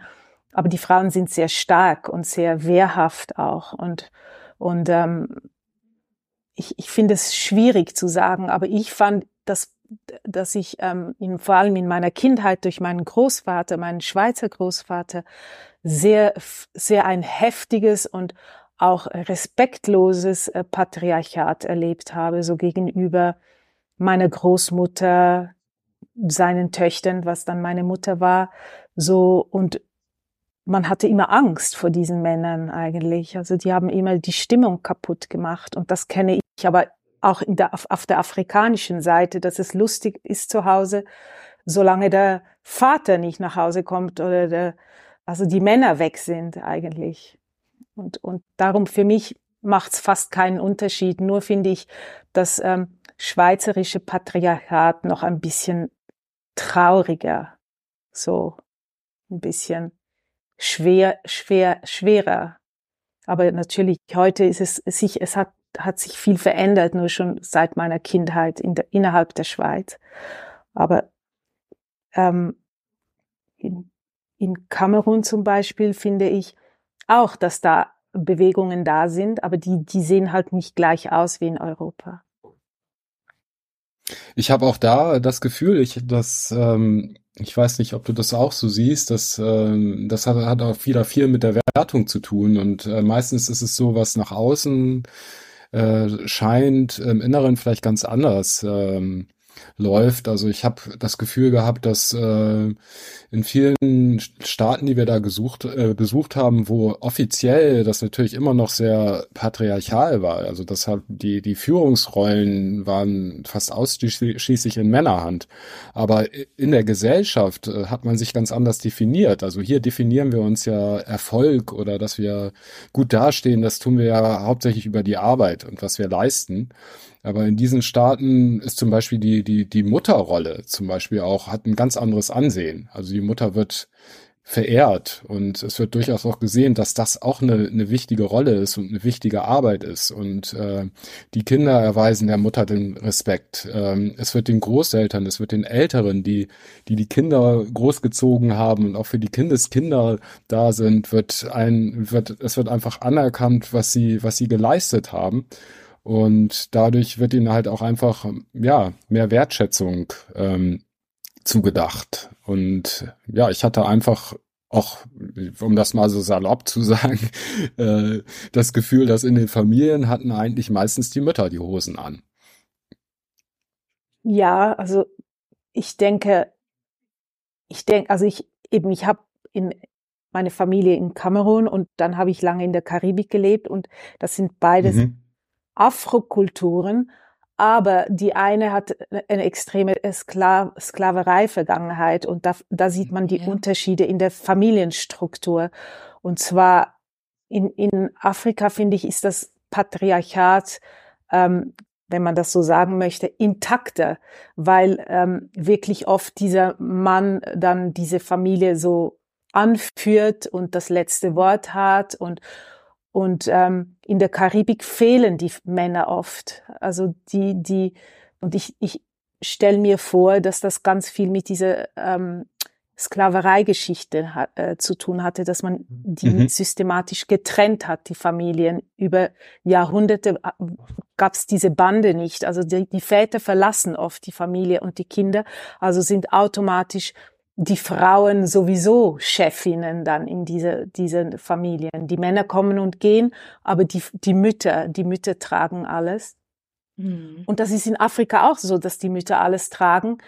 Aber die Frauen sind sehr stark und sehr wehrhaft auch. Und, und ähm, ich, ich finde es schwierig zu sagen, aber ich fand, dass, dass ich ähm, in, vor allem in meiner Kindheit durch meinen Großvater, meinen Schweizer Großvater, sehr, sehr ein heftiges und auch respektloses äh, Patriarchat erlebt habe, so gegenüber meiner Großmutter, seinen Töchtern, was dann meine Mutter war, so und man hatte immer Angst vor diesen Männern eigentlich. Also die haben immer die Stimmung kaputt gemacht. Und das kenne ich aber auch der, auf, auf der afrikanischen Seite, dass es lustig ist zu Hause, solange der Vater nicht nach Hause kommt oder der, also die Männer weg sind eigentlich. Und, und darum für mich macht es fast keinen Unterschied. Nur finde ich das ähm, schweizerische Patriarchat noch ein bisschen trauriger. So ein bisschen schwer, schwer, schwerer. Aber natürlich, heute ist es sich, es hat, hat sich viel verändert, nur schon seit meiner Kindheit in der, innerhalb der Schweiz. Aber ähm, in, in Kamerun zum Beispiel finde ich auch, dass da Bewegungen da sind, aber die, die sehen halt nicht gleich aus wie in Europa. Ich habe auch da das Gefühl, ich, dass ähm, ich weiß nicht, ob du das auch so siehst, dass äh, das hat, hat auch wieder viel mit der Wertung zu tun und äh, meistens ist es so, was nach außen äh, scheint, im Inneren vielleicht ganz anders. Ähm, läuft. Also ich habe das Gefühl gehabt, dass äh, in vielen Staaten, die wir da gesucht, äh, besucht haben, wo offiziell das natürlich immer noch sehr patriarchal war, also das hat die die Führungsrollen waren fast ausschließlich in Männerhand, aber in der Gesellschaft äh, hat man sich ganz anders definiert. Also hier definieren wir uns ja Erfolg oder dass wir gut dastehen, das tun wir ja hauptsächlich über die Arbeit und was wir leisten. Aber in diesen Staaten ist zum Beispiel die, die, die Mutterrolle zum Beispiel auch, hat ein ganz anderes Ansehen. Also die Mutter wird verehrt und es wird durchaus auch gesehen, dass das auch eine, eine wichtige Rolle ist und eine wichtige Arbeit ist und äh, die Kinder erweisen der Mutter den Respekt. Ähm, es wird den Großeltern, es wird den Älteren, die die die Kinder großgezogen haben und auch für die Kindeskinder da sind, wird ein wird es wird einfach anerkannt, was sie was sie geleistet haben und dadurch wird ihnen halt auch einfach, ja, mehr Wertschätzung ähm, zugedacht. Und ja, ich hatte einfach auch, um das mal so salopp zu sagen, äh, das Gefühl, dass in den Familien hatten eigentlich meistens die Mütter die Hosen an. Ja, also ich denke, ich denke, also ich eben, ich habe in meine Familie in Kamerun und dann habe ich lange in der Karibik gelebt und das sind beides mhm. Afrokulturen, aber die eine hat eine extreme Skla Sklaverei-Vergangenheit und da, da sieht man die ja. Unterschiede in der Familienstruktur. Und zwar in, in Afrika, finde ich, ist das Patriarchat, ähm, wenn man das so sagen möchte, intakter, weil ähm, wirklich oft dieser Mann dann diese Familie so anführt und das letzte Wort hat und und ähm, in der Karibik fehlen die Männer oft. Also die, die, und ich, ich, stelle mir vor, dass das ganz viel mit dieser ähm, Sklavereigeschichte äh, zu tun hatte, dass man die mhm. systematisch getrennt hat, die Familien. Über Jahrhunderte äh, gab es diese Bande nicht. Also die, die Väter verlassen oft die Familie und die Kinder, also sind automatisch die Frauen sowieso Chefinnen dann in diese, diese Familien. Die Männer kommen und gehen, aber die, die Mütter, die Mütter tragen alles. Mhm. Und das ist in Afrika auch so, dass die Mütter alles tragen.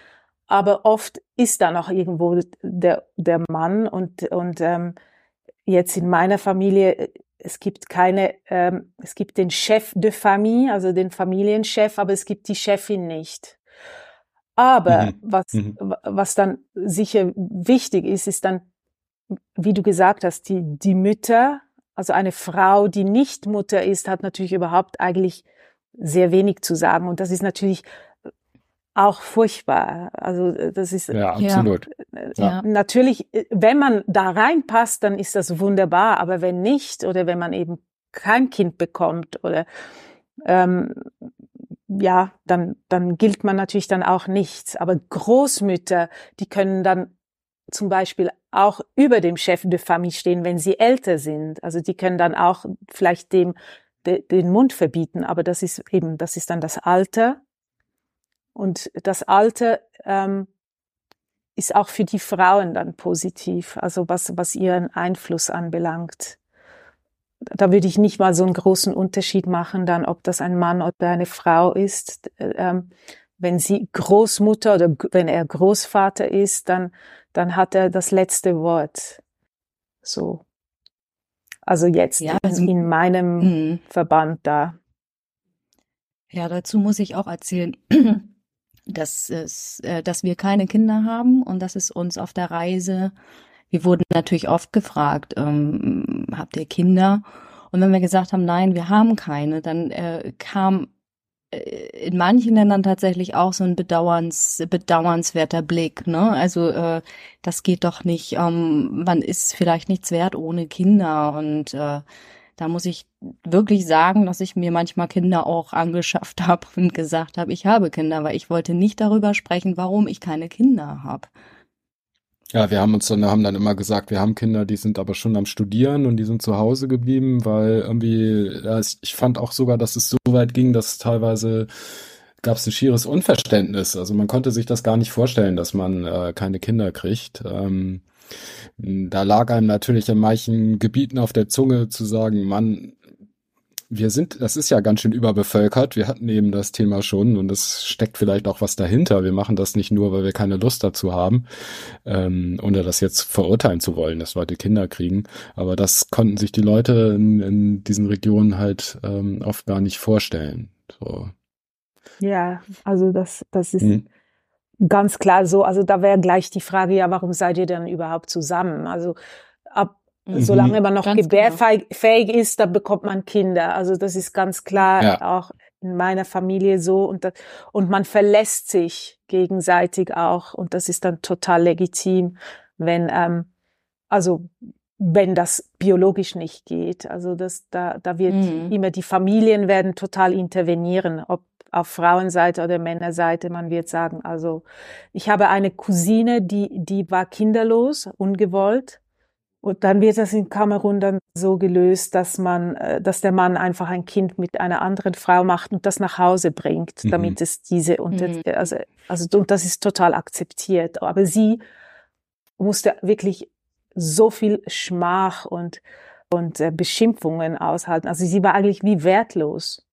Aber oft ist da noch irgendwo der, der Mann und, und ähm, jetzt in meiner Familie, es gibt keine, ähm, es gibt den Chef de Famille, also den Familienchef, aber es gibt die Chefin nicht. Aber mhm. was, mhm. was dann sicher wichtig ist, ist dann, wie du gesagt hast, die, die Mütter, also eine Frau, die nicht Mutter ist, hat natürlich überhaupt eigentlich sehr wenig zu sagen. Und das ist natürlich auch furchtbar. Also das ist ja absolut. Ja. Natürlich, wenn man da reinpasst, dann ist das wunderbar. Aber wenn nicht oder wenn man eben kein Kind bekommt oder ähm, ja, dann, dann gilt man natürlich dann auch nichts. Aber Großmütter, die können dann zum Beispiel auch über dem Chef de Famille stehen, wenn sie älter sind. Also die können dann auch vielleicht dem de, den Mund verbieten. Aber das ist eben, das ist dann das Alter. Und das Alter ähm, ist auch für die Frauen dann positiv. Also was, was ihren Einfluss anbelangt da würde ich nicht mal so einen großen Unterschied machen, dann ob das ein Mann oder eine Frau ist. Ähm, wenn sie Großmutter oder wenn er Großvater ist, dann, dann hat er das letzte Wort. So. Also jetzt ja, also, in meinem mh. Verband da. Ja, dazu muss ich auch erzählen, dass es, äh, dass wir keine Kinder haben und dass es uns auf der Reise wir wurden natürlich oft gefragt, ähm, habt ihr Kinder? Und wenn wir gesagt haben, nein, wir haben keine, dann äh, kam äh, in manchen Ländern tatsächlich auch so ein bedauerns, bedauernswerter Blick. Ne? Also äh, das geht doch nicht. Ähm, man ist vielleicht nichts wert ohne Kinder und äh, da muss ich wirklich sagen, dass ich mir manchmal Kinder auch angeschafft habe und gesagt habe, ich habe Kinder, weil ich wollte nicht darüber sprechen, warum ich keine Kinder habe. Ja, wir haben uns dann, haben dann immer gesagt, wir haben Kinder, die sind aber schon am Studieren und die sind zu Hause geblieben, weil irgendwie, ja, ich fand auch sogar, dass es so weit ging, dass teilweise gab es ein schieres Unverständnis. Also man konnte sich das gar nicht vorstellen, dass man äh, keine Kinder kriegt. Ähm, da lag einem natürlich in manchen Gebieten auf der Zunge zu sagen, Mann, wir sind, das ist ja ganz schön überbevölkert. Wir hatten eben das Thema schon und es steckt vielleicht auch was dahinter. Wir machen das nicht nur, weil wir keine Lust dazu haben, ähm, ohne das jetzt verurteilen zu wollen, dass Leute Kinder kriegen. Aber das konnten sich die Leute in, in diesen Regionen halt ähm, oft gar nicht vorstellen. So. Ja, also das, das ist hm. ganz klar so. Also da wäre gleich die Frage, ja, warum seid ihr denn überhaupt zusammen? Also ab Mhm. Solange man noch ganz gebärfähig genau. ist, da bekommt man Kinder. Also das ist ganz klar ja. auch in meiner Familie so und, das, und man verlässt sich gegenseitig auch und das ist dann total legitim, wenn ähm, also wenn das biologisch nicht geht. Also das da da wird mhm. immer die Familien werden total intervenieren, ob auf Frauenseite oder Männerseite. Man wird sagen, also ich habe eine Cousine, die die war kinderlos, ungewollt und dann wird das in Kamerun dann so gelöst, dass man, äh, dass der Mann einfach ein Kind mit einer anderen Frau macht und das nach Hause bringt, mhm. damit es diese unter, mhm. also, also, und das ist total akzeptiert. Aber sie musste wirklich so viel Schmach und, und äh, Beschimpfungen aushalten. Also sie war eigentlich wie wertlos.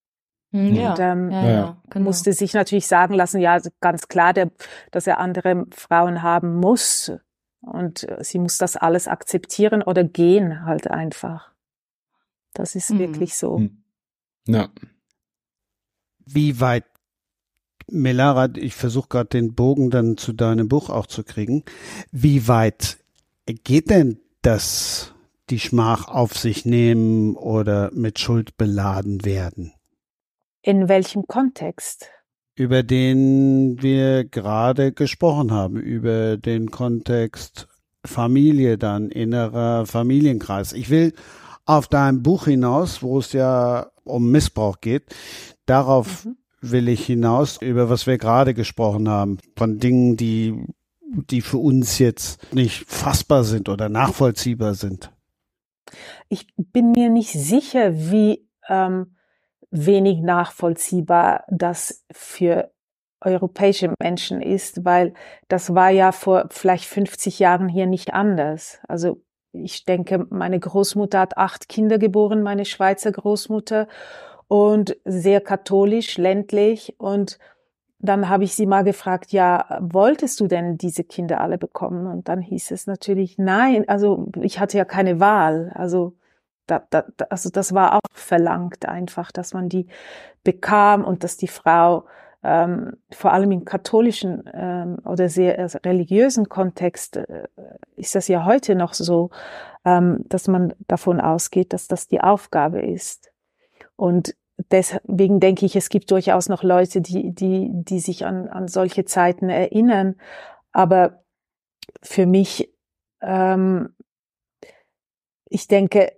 Mhm. Ja, und ähm, ja, ja, genau. musste sich natürlich sagen lassen, ja, ganz klar, der, dass er andere Frauen haben muss. Und äh, sie muss das alles akzeptieren oder gehen halt einfach. Das ist mhm. wirklich so. Hm. Ja. Wie weit, Melara, ich versuche gerade den Bogen dann zu deinem Buch auch zu kriegen. Wie weit geht denn das, die Schmach auf sich nehmen oder mit Schuld beladen werden? In welchem Kontext? Über den wir gerade gesprochen haben, über den Kontext Familie dann, innerer Familienkreis. Ich will auf dein Buch hinaus, wo es ja um Missbrauch geht. Darauf mhm. will ich hinaus, über was wir gerade gesprochen haben, von Dingen, die, die für uns jetzt nicht fassbar sind oder nachvollziehbar sind. Ich bin mir nicht sicher, wie ähm, wenig nachvollziehbar das für europäische Menschen ist, weil das war ja vor vielleicht 50 Jahren hier nicht anders. Also ich denke, meine Großmutter hat acht Kinder geboren, meine Schweizer Großmutter, und sehr katholisch, ländlich. Und dann habe ich sie mal gefragt, ja, wolltest du denn diese Kinder alle bekommen? Und dann hieß es natürlich, nein, also ich hatte ja keine Wahl. Also, da, da, also das war auch verlangt einfach, dass man die bekam und dass die Frau ähm, vor allem im katholischen ähm, oder sehr also religiösen Kontext äh, ist das ja heute noch so, ähm, dass man davon ausgeht, dass das die Aufgabe ist. Und deswegen denke ich, es gibt durchaus noch Leute, die, die, die sich an, an solche Zeiten erinnern. Aber für mich, ähm, ich denke,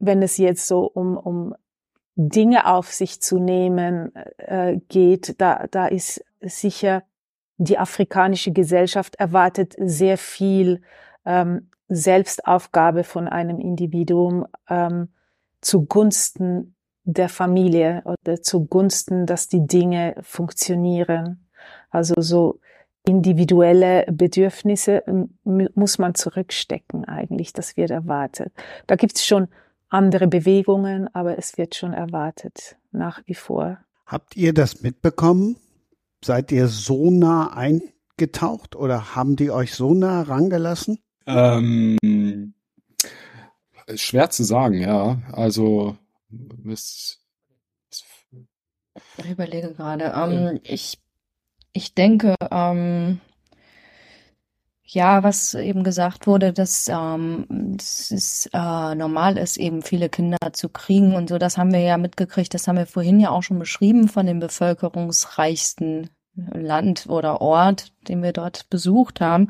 wenn es jetzt so um, um Dinge auf sich zu nehmen äh, geht, da, da ist sicher die afrikanische Gesellschaft erwartet sehr viel ähm, Selbstaufgabe von einem Individuum ähm, zugunsten der Familie oder zugunsten, dass die Dinge funktionieren. Also so individuelle Bedürfnisse muss man zurückstecken eigentlich, das wird erwartet. Da gibt es schon andere Bewegungen, aber es wird schon erwartet, nach wie vor. Habt ihr das mitbekommen? Seid ihr so nah eingetaucht oder haben die euch so nah rangelassen? Ähm, schwer zu sagen, ja. Also es, es ich überlege gerade. Ähm, ich, ich denke, ähm, ja, was eben gesagt wurde, dass ähm, es äh, normal ist, eben viele Kinder zu kriegen und so, das haben wir ja mitgekriegt, das haben wir vorhin ja auch schon beschrieben von dem bevölkerungsreichsten Land oder Ort, den wir dort besucht haben.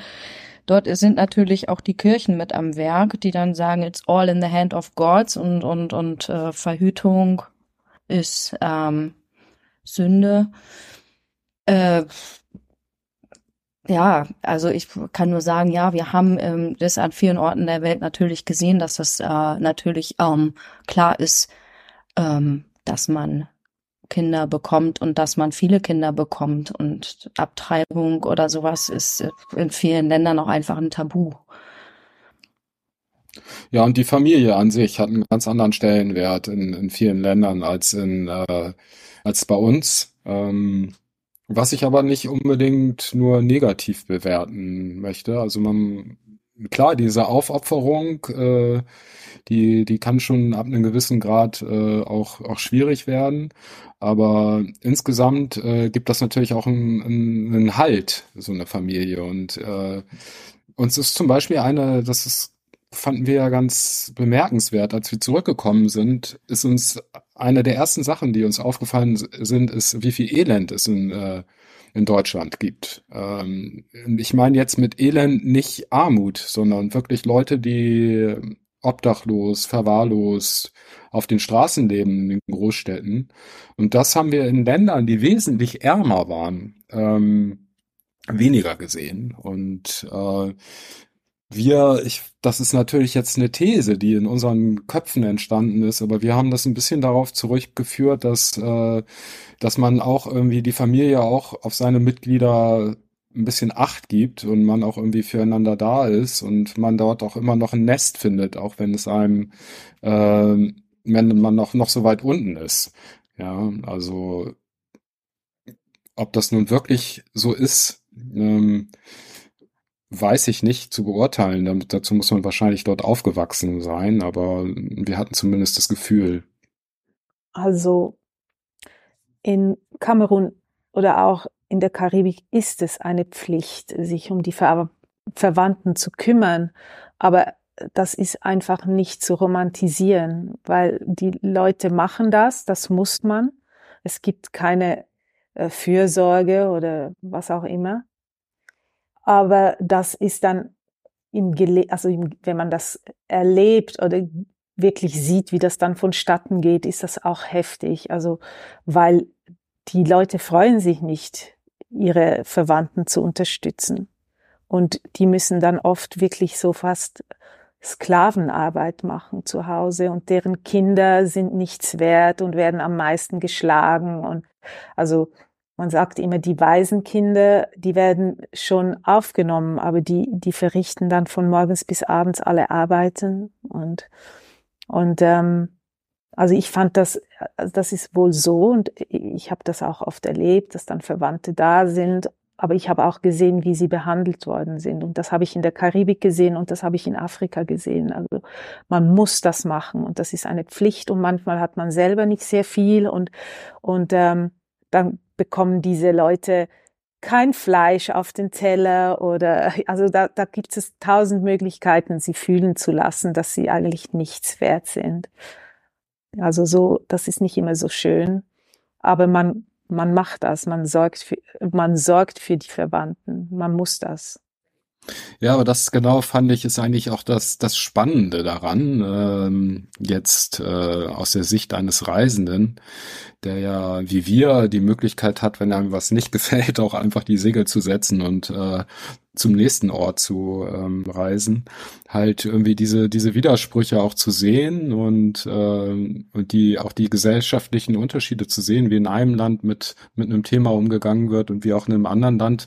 Dort sind natürlich auch die Kirchen mit am Werk, die dann sagen, it's all in the hand of Gods und und und äh, Verhütung ist ähm, Sünde. Äh, ja, also ich kann nur sagen, ja, wir haben ähm, das an vielen Orten der Welt natürlich gesehen, dass das äh, natürlich ähm, klar ist, ähm, dass man Kinder bekommt und dass man viele Kinder bekommt und Abtreibung oder sowas ist in vielen Ländern auch einfach ein Tabu. Ja, und die Familie an sich hat einen ganz anderen Stellenwert in, in vielen Ländern als in äh, als bei uns. Ähm, was ich aber nicht unbedingt nur negativ bewerten möchte. Also man, klar, diese Aufopferung, äh, die, die kann schon ab einem gewissen Grad äh, auch, auch schwierig werden. Aber insgesamt äh, gibt das natürlich auch einen, einen Halt, so eine Familie. Und äh, uns ist zum Beispiel eine, das ist fanden wir ja ganz bemerkenswert, als wir zurückgekommen sind, ist uns eine der ersten Sachen, die uns aufgefallen sind, ist, wie viel Elend es in, äh, in Deutschland gibt. Ähm, ich meine jetzt mit Elend nicht Armut, sondern wirklich Leute, die obdachlos, verwahrlost auf den Straßen leben in den Großstädten. Und das haben wir in Ländern, die wesentlich ärmer waren, ähm, weniger gesehen. Und äh, wir, ich, das ist natürlich jetzt eine These, die in unseren Köpfen entstanden ist, aber wir haben das ein bisschen darauf zurückgeführt, dass, äh, dass man auch irgendwie die Familie auch auf seine Mitglieder ein bisschen Acht gibt und man auch irgendwie füreinander da ist und man dort auch immer noch ein Nest findet, auch wenn es einem, äh, wenn man noch, noch so weit unten ist. Ja, also ob das nun wirklich so ist, ähm, weiß ich nicht zu beurteilen. Dazu muss man wahrscheinlich dort aufgewachsen sein, aber wir hatten zumindest das Gefühl. Also in Kamerun oder auch in der Karibik ist es eine Pflicht, sich um die Ver Verwandten zu kümmern. Aber das ist einfach nicht zu romantisieren, weil die Leute machen das, das muss man. Es gibt keine äh, Fürsorge oder was auch immer. Aber das ist dann im Gele also im, wenn man das erlebt oder wirklich sieht, wie das dann vonstatten geht, ist das auch heftig. Also, weil die Leute freuen sich nicht, ihre Verwandten zu unterstützen. Und die müssen dann oft wirklich so fast Sklavenarbeit machen zu Hause und deren Kinder sind nichts wert und werden am meisten geschlagen und also man sagt immer, die Waisenkinder, die werden schon aufgenommen, aber die, die verrichten dann von morgens bis abends alle Arbeiten und, und ähm, also ich fand das, das ist wohl so und ich habe das auch oft erlebt, dass dann Verwandte da sind aber ich habe auch gesehen, wie sie behandelt worden sind. Und das habe ich in der Karibik gesehen und das habe ich in Afrika gesehen. Also man muss das machen und das ist eine Pflicht und manchmal hat man selber nicht sehr viel und, und ähm, dann bekommen diese Leute kein Fleisch auf den Teller oder also da, da gibt es tausend Möglichkeiten, sie fühlen zu lassen, dass sie eigentlich nichts wert sind. Also so, das ist nicht immer so schön, aber man man macht das, man sorgt für, man sorgt für die Verwandten, man muss das. Ja, aber das genau fand ich ist eigentlich auch das, das Spannende daran, ähm, jetzt äh, aus der Sicht eines Reisenden, der ja wie wir die Möglichkeit hat, wenn einem was nicht gefällt, auch einfach die Segel zu setzen und äh, zum nächsten Ort zu ähm, reisen, halt irgendwie diese diese Widersprüche auch zu sehen und äh, und die auch die gesellschaftlichen Unterschiede zu sehen, wie in einem Land mit mit einem Thema umgegangen wird und wie auch in einem anderen Land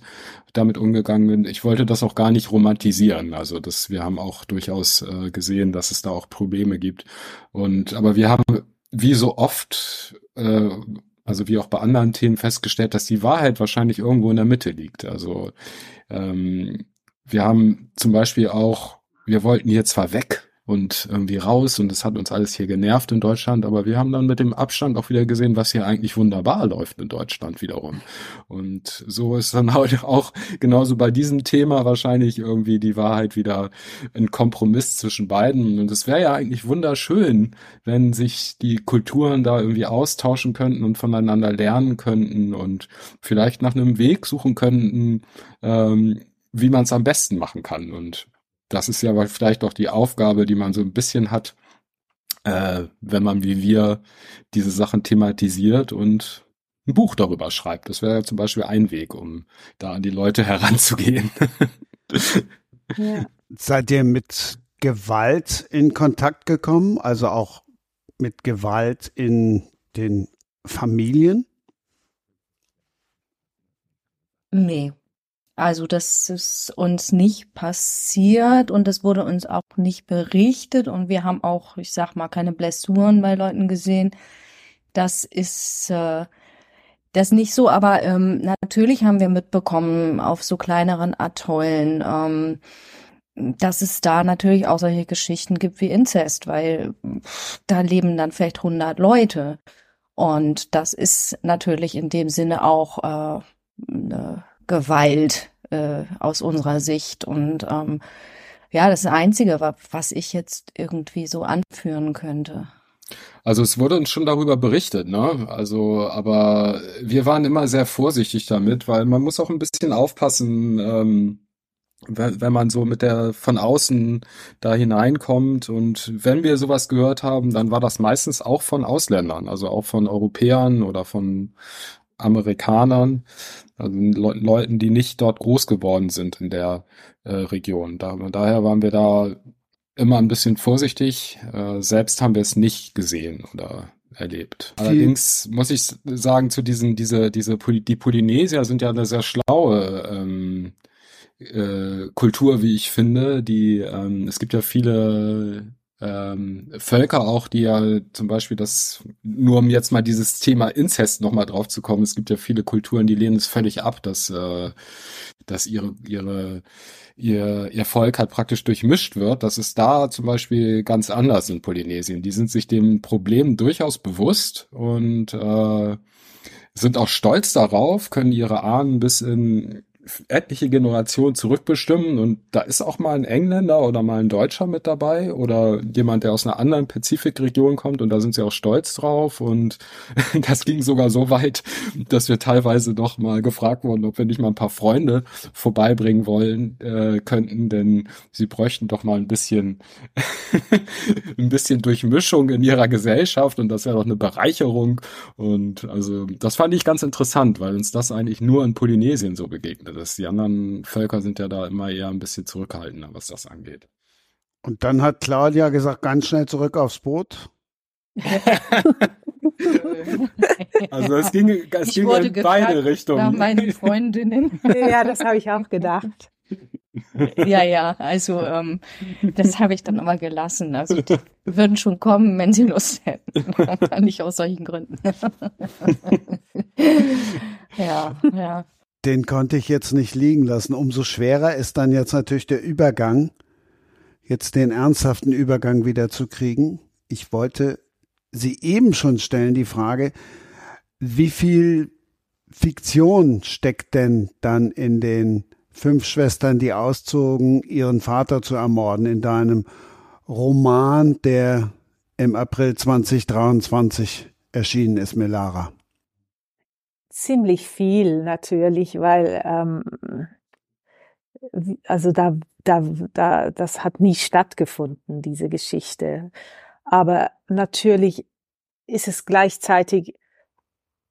damit umgegangen wird. Ich wollte das auch gar nicht romantisieren, also das wir haben auch durchaus äh, gesehen, dass es da auch Probleme gibt und aber wir haben wie so oft äh, also wie auch bei anderen Themen festgestellt, dass die Wahrheit wahrscheinlich irgendwo in der Mitte liegt. Also ähm, wir haben zum Beispiel auch, wir wollten hier zwar weg und irgendwie raus und es hat uns alles hier genervt in Deutschland, aber wir haben dann mit dem Abstand auch wieder gesehen, was hier eigentlich wunderbar läuft in Deutschland wiederum. Und so ist dann heute auch genauso bei diesem Thema wahrscheinlich irgendwie die Wahrheit wieder ein Kompromiss zwischen beiden. Und es wäre ja eigentlich wunderschön, wenn sich die Kulturen da irgendwie austauschen könnten und voneinander lernen könnten und vielleicht nach einem Weg suchen könnten, ähm, wie man es am besten machen kann. Und das ist ja vielleicht auch die Aufgabe, die man so ein bisschen hat, äh, wenn man wie wir diese Sachen thematisiert und ein Buch darüber schreibt. Das wäre ja zum Beispiel ein Weg, um da an die Leute heranzugehen. ja. Seid ihr mit Gewalt in Kontakt gekommen, also auch mit Gewalt in den Familien? Nee. Also das ist uns nicht passiert und es wurde uns auch nicht berichtet. Und wir haben auch, ich sag mal, keine Blessuren bei Leuten gesehen. Das ist äh, das nicht so, aber ähm, natürlich haben wir mitbekommen auf so kleineren Atollen, ähm, dass es da natürlich auch solche Geschichten gibt wie Inzest, weil da leben dann vielleicht 100 Leute. Und das ist natürlich in dem Sinne auch äh, eine Gewalt äh, aus unserer Sicht. Und ähm, ja, das Einzige, was ich jetzt irgendwie so anführen könnte. Also es wurde uns schon darüber berichtet, ne? Also, aber wir waren immer sehr vorsichtig damit, weil man muss auch ein bisschen aufpassen, ähm, wenn, wenn man so mit der von außen da hineinkommt und wenn wir sowas gehört haben, dann war das meistens auch von Ausländern, also auch von Europäern oder von Amerikanern, also Le Leuten, die nicht dort groß geworden sind in der äh, Region. Da, daher waren wir da immer ein bisschen vorsichtig. Äh, selbst haben wir es nicht gesehen oder erlebt. Allerdings muss ich sagen, zu diesen, diese, diese, die Polynesier sind ja eine sehr schlaue ähm, äh, Kultur, wie ich finde. Die, ähm, es gibt ja viele ähm, Völker auch, die ja zum Beispiel das, nur um jetzt mal dieses Thema Inzest nochmal drauf zu kommen, es gibt ja viele Kulturen, die lehnen es völlig ab, dass, äh, dass ihre, ihre, ihr, ihr Volk halt praktisch durchmischt wird. Das ist da zum Beispiel ganz anders in Polynesien. Die sind sich dem Problem durchaus bewusst und äh, sind auch stolz darauf, können ihre Ahnen bis in etliche Generationen zurückbestimmen und da ist auch mal ein Engländer oder mal ein Deutscher mit dabei oder jemand, der aus einer anderen Pazifikregion kommt und da sind sie auch stolz drauf und das ging sogar so weit, dass wir teilweise doch mal gefragt wurden, ob wir nicht mal ein paar Freunde vorbeibringen wollen äh, könnten, denn sie bräuchten doch mal ein bisschen ein bisschen Durchmischung in ihrer Gesellschaft und das wäre doch eine Bereicherung und also das fand ich ganz interessant, weil uns das eigentlich nur in Polynesien so begegnet ist. Die anderen Völker sind ja da immer eher ein bisschen zurückhaltender, was das angeht. Und dann hat Claudia gesagt, ganz schnell zurück aufs Boot. also es ging, es Ich ging wurde in beide gefragt Richtungen. Nach meinen Freundinnen. Ja, das habe ich auch gedacht. ja, ja, also ähm, das habe ich dann aber gelassen. Also die würden schon kommen, wenn sie Lust hätten. Nicht aus solchen Gründen. ja, ja. Den konnte ich jetzt nicht liegen lassen. Umso schwerer ist dann jetzt natürlich der Übergang, jetzt den ernsthaften Übergang wieder zu kriegen. Ich wollte Sie eben schon stellen, die Frage, wie viel Fiktion steckt denn dann in den fünf Schwestern, die auszogen, ihren Vater zu ermorden, in deinem Roman, der im April 2023 erschienen ist, Melara? Ziemlich viel natürlich, weil ähm, also da, da, da, das hat nie stattgefunden, diese Geschichte. Aber natürlich ist es gleichzeitig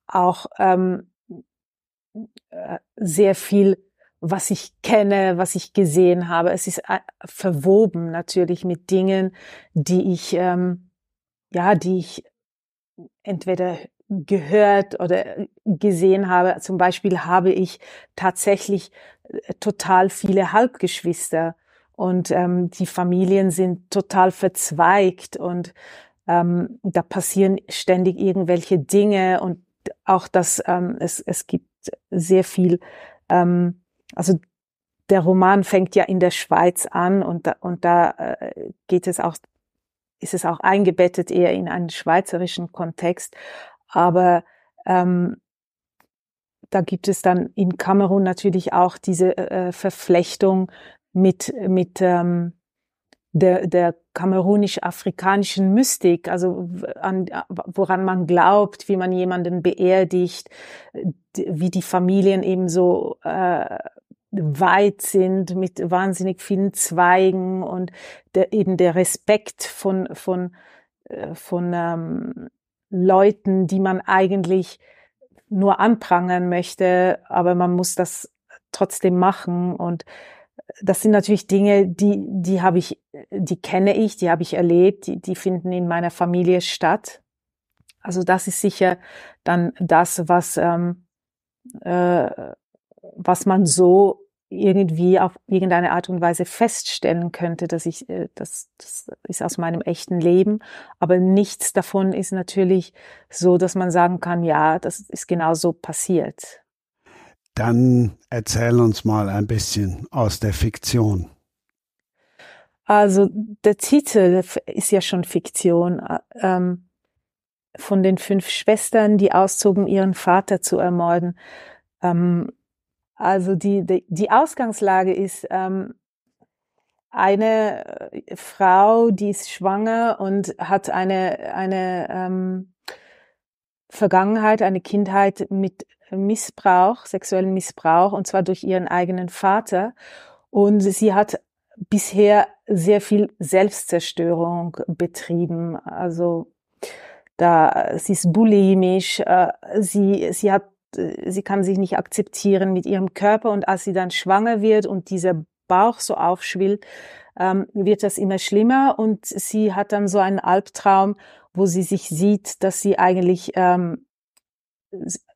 auch ähm, äh, sehr viel, was ich kenne, was ich gesehen habe. Es ist äh, verwoben natürlich mit Dingen, die ich ähm, ja, die ich entweder gehört oder gesehen habe. Zum Beispiel habe ich tatsächlich äh, total viele Halbgeschwister und ähm, die Familien sind total verzweigt und ähm, da passieren ständig irgendwelche Dinge und auch das, ähm, es, es gibt sehr viel, ähm, also der Roman fängt ja in der Schweiz an und da, und da äh, geht es auch, ist es auch eingebettet eher in einen schweizerischen Kontext, aber ähm, da gibt es dann in Kamerun natürlich auch diese äh, Verflechtung mit, mit ähm, der, der kamerunisch-afrikanischen Mystik, also an, woran man glaubt, wie man jemanden beerdigt, wie die Familien eben so äh, weit sind mit wahnsinnig vielen Zweigen und der, eben der Respekt von, von, äh, von ähm, Leuten, die man eigentlich nur anprangern möchte, aber man muss das trotzdem machen und das sind natürlich Dinge, die, die habe ich, die kenne ich, die habe ich erlebt, die, die finden in meiner Familie statt. Also das ist sicher dann das, was, ähm, äh, was man so irgendwie auf irgendeine Art und Weise feststellen könnte, dass ich, äh, das, das ist aus meinem echten Leben. Aber nichts davon ist natürlich so, dass man sagen kann, ja, das ist genau so passiert. Dann erzähl uns mal ein bisschen aus der Fiktion. Also der Titel ist ja schon Fiktion. Ähm, von den fünf Schwestern, die auszogen, ihren Vater zu ermorden. Ähm, also die, die, die Ausgangslage ist ähm, eine äh, Frau, die ist schwanger und hat eine, eine ähm, Vergangenheit, eine Kindheit mit Missbrauch, sexuellen Missbrauch, und zwar durch ihren eigenen Vater. Und sie hat bisher sehr viel Selbstzerstörung betrieben. Also da sie ist bulimisch, äh, sie sie hat sie kann sich nicht akzeptieren mit ihrem Körper und als sie dann schwanger wird und dieser Bauch so aufschwillt, ähm, wird das immer schlimmer und sie hat dann so einen Albtraum, wo sie sich sieht, dass sie eigentlich ähm,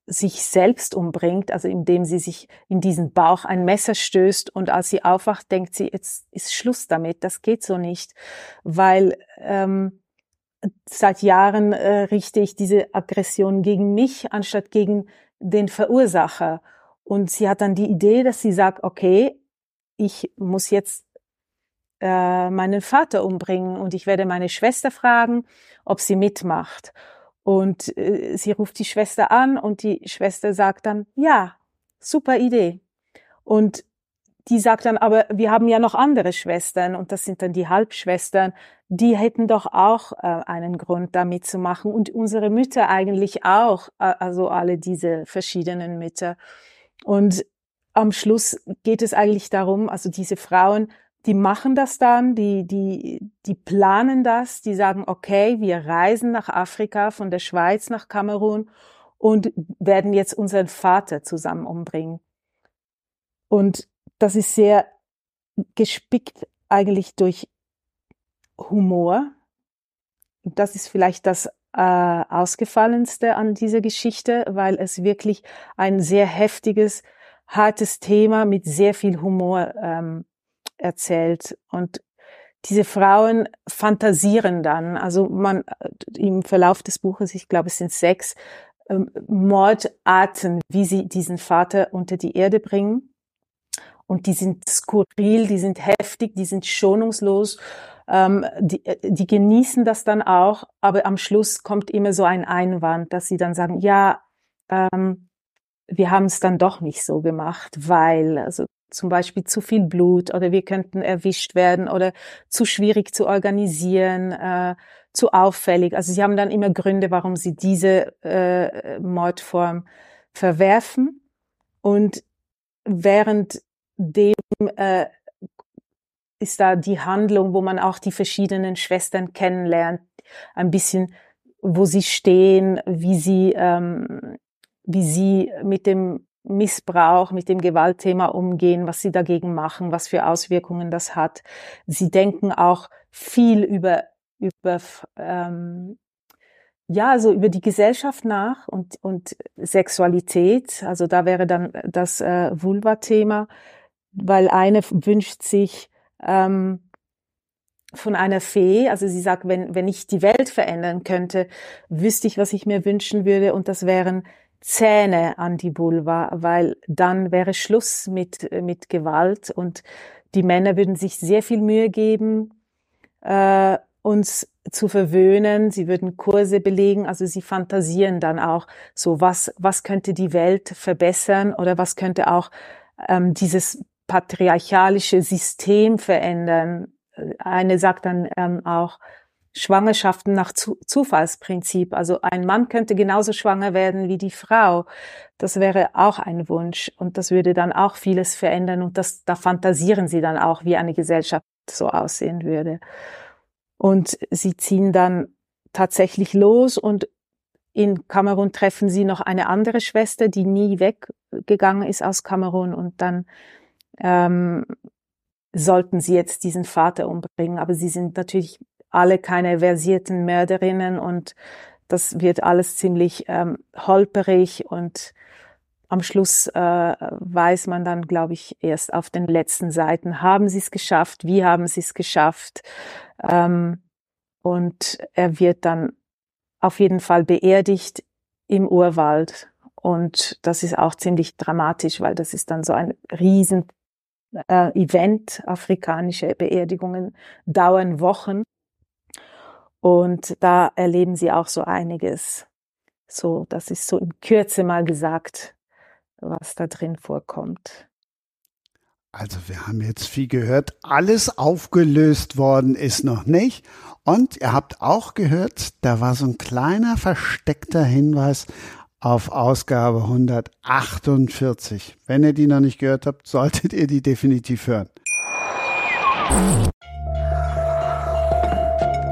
sich selbst umbringt, also indem sie sich in diesen Bauch ein Messer stößt und als sie aufwacht, denkt sie, jetzt ist Schluss damit, das geht so nicht, weil ähm, seit Jahren äh, richte ich diese Aggression gegen mich anstatt gegen den Verursacher. Und sie hat dann die Idee, dass sie sagt, okay, ich muss jetzt äh, meinen Vater umbringen und ich werde meine Schwester fragen, ob sie mitmacht. Und äh, sie ruft die Schwester an und die Schwester sagt dann, ja, super Idee. Und die sagt dann, aber wir haben ja noch andere Schwestern und das sind dann die Halbschwestern, die hätten doch auch äh, einen Grund da mitzumachen und unsere Mütter eigentlich auch, äh, also alle diese verschiedenen Mütter. Und am Schluss geht es eigentlich darum, also diese Frauen, die machen das dann, die, die, die planen das, die sagen, okay, wir reisen nach Afrika, von der Schweiz nach Kamerun und werden jetzt unseren Vater zusammen umbringen. Und das ist sehr gespickt eigentlich durch Humor. Das ist vielleicht das äh, ausgefallenste an dieser Geschichte, weil es wirklich ein sehr heftiges, hartes Thema mit sehr viel Humor ähm, erzählt. Und diese Frauen fantasieren dann, also man im Verlauf des Buches, ich glaube es sind sechs, ähm, Mordarten, wie sie diesen Vater unter die Erde bringen. Und die sind skurril, die sind heftig, die sind schonungslos. Ähm, die, die genießen das dann auch, aber am Schluss kommt immer so ein Einwand, dass sie dann sagen, ja, ähm, wir haben es dann doch nicht so gemacht, weil, also zum Beispiel zu viel Blut oder wir könnten erwischt werden oder zu schwierig zu organisieren, äh, zu auffällig. Also sie haben dann immer Gründe, warum sie diese äh, Mordform verwerfen. Und während dem äh, ist da die Handlung, wo man auch die verschiedenen Schwestern kennenlernt, ein bisschen, wo sie stehen, wie sie, ähm, wie sie mit dem Missbrauch, mit dem Gewaltthema umgehen, was sie dagegen machen, was für Auswirkungen das hat. Sie denken auch viel über über ähm, ja, also über die Gesellschaft nach und, und Sexualität. Also da wäre dann das äh, Vulva-Thema weil eine wünscht sich ähm, von einer Fee, also sie sagt, wenn, wenn ich die Welt verändern könnte, wüsste ich, was ich mir wünschen würde und das wären Zähne an die Vulva, weil dann wäre Schluss mit, mit Gewalt und die Männer würden sich sehr viel Mühe geben, äh, uns zu verwöhnen. Sie würden Kurse belegen, also sie fantasieren dann auch so, was, was könnte die Welt verbessern oder was könnte auch ähm, dieses patriarchalische System verändern. Eine sagt dann ähm, auch Schwangerschaften nach Zu Zufallsprinzip. Also ein Mann könnte genauso schwanger werden wie die Frau. Das wäre auch ein Wunsch und das würde dann auch vieles verändern und das, da fantasieren sie dann auch, wie eine Gesellschaft so aussehen würde. Und sie ziehen dann tatsächlich los und in Kamerun treffen sie noch eine andere Schwester, die nie weggegangen ist aus Kamerun und dann ähm, sollten sie jetzt diesen Vater umbringen. Aber sie sind natürlich alle keine versierten Mörderinnen und das wird alles ziemlich ähm, holperig und am Schluss äh, weiß man dann, glaube ich, erst auf den letzten Seiten, haben sie es geschafft, wie haben sie es geschafft. Ähm, und er wird dann auf jeden Fall beerdigt im Urwald. Und das ist auch ziemlich dramatisch, weil das ist dann so ein riesen äh, Event. Afrikanische Beerdigungen dauern Wochen. Und da erleben sie auch so einiges. So, das ist so in Kürze mal gesagt, was da drin vorkommt. Also wir haben jetzt viel gehört. Alles aufgelöst worden ist noch nicht. Und ihr habt auch gehört, da war so ein kleiner versteckter Hinweis auf Ausgabe 148. Wenn ihr die noch nicht gehört habt, solltet ihr die definitiv hören.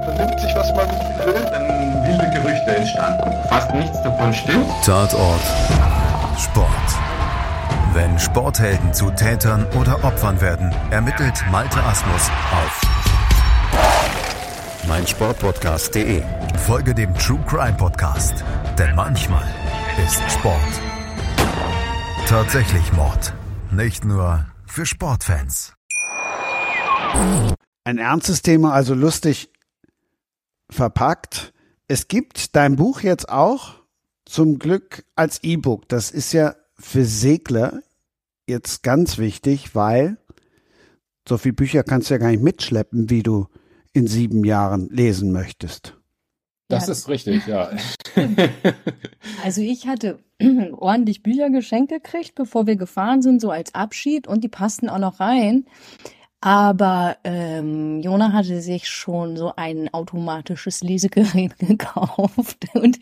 Vernimmt sich, was man will, dann wilde Gerüchte entstanden. Fast nichts davon stimmt. Tatort Sport. Wenn Sporthelden zu Tätern oder Opfern werden, ermittelt Malte Asmus auf meinsportpodcast.de. Folge dem True Crime Podcast, denn manchmal ist Sport. Tatsächlich Mord. Nicht nur für Sportfans. Ein ernstes Thema, also lustig verpackt. Es gibt dein Buch jetzt auch zum Glück als E-Book. Das ist ja für Segler jetzt ganz wichtig, weil so viele Bücher kannst du ja gar nicht mitschleppen, wie du in sieben Jahren lesen möchtest. Das Ja. ist richtig, ja. Also ich hatte ordentlich Bücher geschenkt gekriegt, bevor wir gefahren sind, so als Abschied und die passten auch noch rein. Aber ähm, Jona hatte sich schon so ein automatisches Lesegerät gekauft und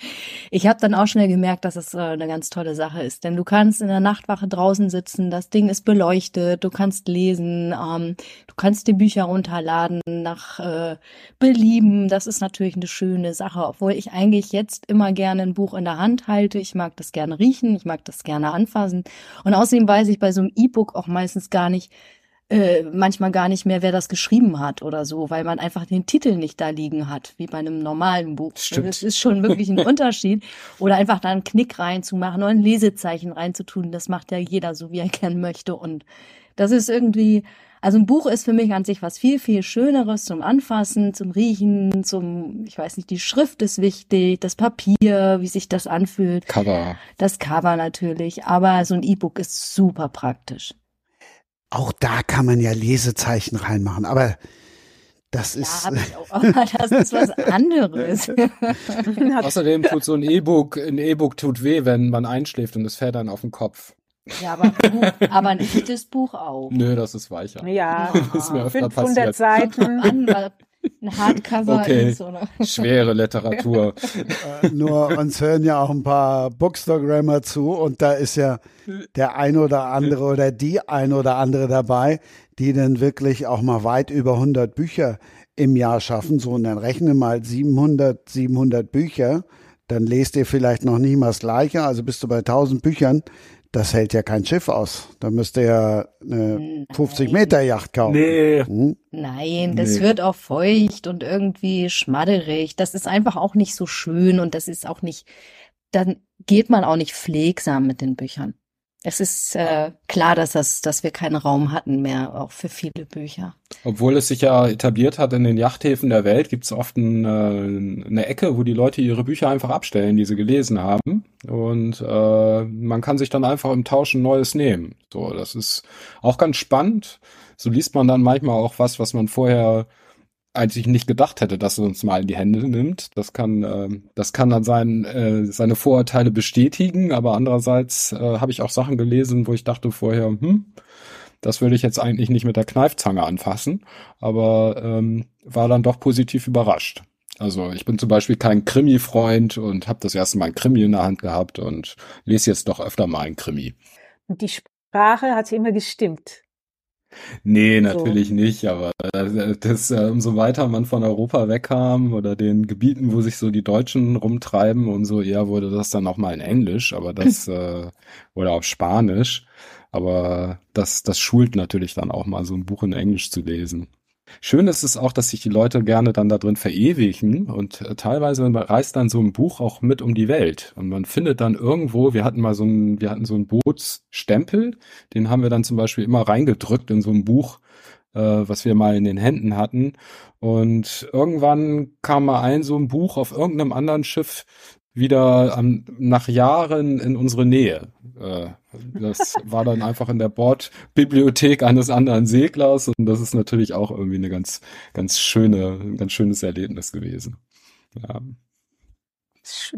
ich habe dann auch schnell gemerkt, dass es äh, eine ganz tolle Sache ist, denn du kannst in der Nachtwache draußen sitzen, das Ding ist beleuchtet, du kannst lesen, ähm, du kannst die Bücher runterladen nach äh, Belieben. Das ist natürlich eine schöne Sache, obwohl ich eigentlich jetzt immer gerne ein Buch in der Hand halte. Ich mag das gerne riechen, ich mag das gerne anfassen und außerdem weiß ich bei so einem E-Book auch meistens gar nicht, äh, manchmal gar nicht mehr, wer das geschrieben hat oder so, weil man einfach den Titel nicht da liegen hat, wie bei einem normalen Buch. Stimmt. Das ist schon wirklich ein Unterschied. Oder einfach da einen Knick reinzumachen oder ein Lesezeichen reinzutun, das macht ja jeder so, wie er gern möchte. Und das ist irgendwie, also ein Buch ist für mich an sich was viel, viel Schöneres zum Anfassen, zum Riechen, zum, ich weiß nicht, die Schrift ist wichtig, das Papier, wie sich das anfühlt, Cover. das Cover natürlich, aber so ein E-Book ist super praktisch. Auch da kann man ja Lesezeichen reinmachen, aber das Ja, ist, hab ich auch, aber das ist was anderes. Außerdem tut so ein E-Book, ein E-Book tut weh, wenn man einschläft und es fällt dann auf den Kopf. ja, aber, ein Buch, aber ein echtes Buch auch. Nö, das ist weicher. Ja, Das ist mir öfter 500 passiert. Seiten. An, ein Hardcover Okay. ist oder. Schwere Literatur. äh, nur uns hören ja auch ein paar Bookstagrammer zu und da ist ja der ein oder andere oder die ein oder andere dabei, die dann wirklich auch mal weit über 100 Bücher im Jahr schaffen. So, und dann rechne mal 700, 700 Bücher, dann lest ihr vielleicht noch nicht mal das Gleiche, also bist du bei 1000 Büchern. Das hält ja kein Schiff aus. Da müsst ihr ja eine 50 Meter Yacht kaufen. Nee. Hm? Nein, das Nee. wird auch feucht und irgendwie schmadderig. Das ist einfach auch nicht so schön und das ist auch nicht, dann geht man auch nicht pflegsam mit den Büchern. Es ist äh, klar, dass das, dass wir keinen Raum hatten mehr, auch für viele Bücher. Obwohl es sich ja etabliert hat in den Yachthäfen der Welt, gibt es oft ein, äh, eine Ecke, wo die Leute ihre Bücher einfach abstellen, die sie gelesen haben. Und äh, man kann sich dann einfach im Tausch ein neues nehmen. So, das ist auch ganz spannend. So liest man dann manchmal auch was, was man vorher eigentlich nicht gedacht hätte, dass er uns mal in die Hände nimmt. Das kann, äh, das kann dann sein, äh, seine Vorurteile bestätigen, aber andererseits äh, habe ich auch Sachen gelesen, wo ich dachte vorher, hm, das würde ich jetzt eigentlich nicht mit der Kneifzange anfassen, aber ähm, war dann doch positiv überrascht. Also ich bin zum Beispiel kein Krimi-Freund und habe das erste Mal ein Krimi in der Hand gehabt und lese jetzt doch öfter mal ein Krimi. Und die Sprache hat immer gestimmt. Nee, So. natürlich nicht, aber äh, das, äh, umso weiter man von Europa wegkam oder den Gebieten, wo sich so die Deutschen rumtreiben, umso eher wurde das dann auch mal in Englisch, aber das äh, oder auf Spanisch. Aber das, das schult natürlich dann auch mal so ein Buch in Englisch zu lesen. Schön ist es auch, dass sich die Leute gerne dann da drin verewigen und äh, teilweise reist dann so ein Buch auch mit um die Welt. Und man findet dann irgendwo, wir hatten mal so ein, wir hatten so einen Bootsstempel, den haben wir dann zum Beispiel immer reingedrückt in so ein Buch, äh, was wir mal in den Händen hatten. Und irgendwann kam mal ein so ein Buch auf irgendeinem anderen Schiff wieder am, nach Jahren in unsere Nähe. Äh, das war dann einfach in der Bordbibliothek eines anderen Seglers und das ist natürlich auch irgendwie eine ganz, ganz schöne, ein ganz schönes Erlebnis gewesen. Ja.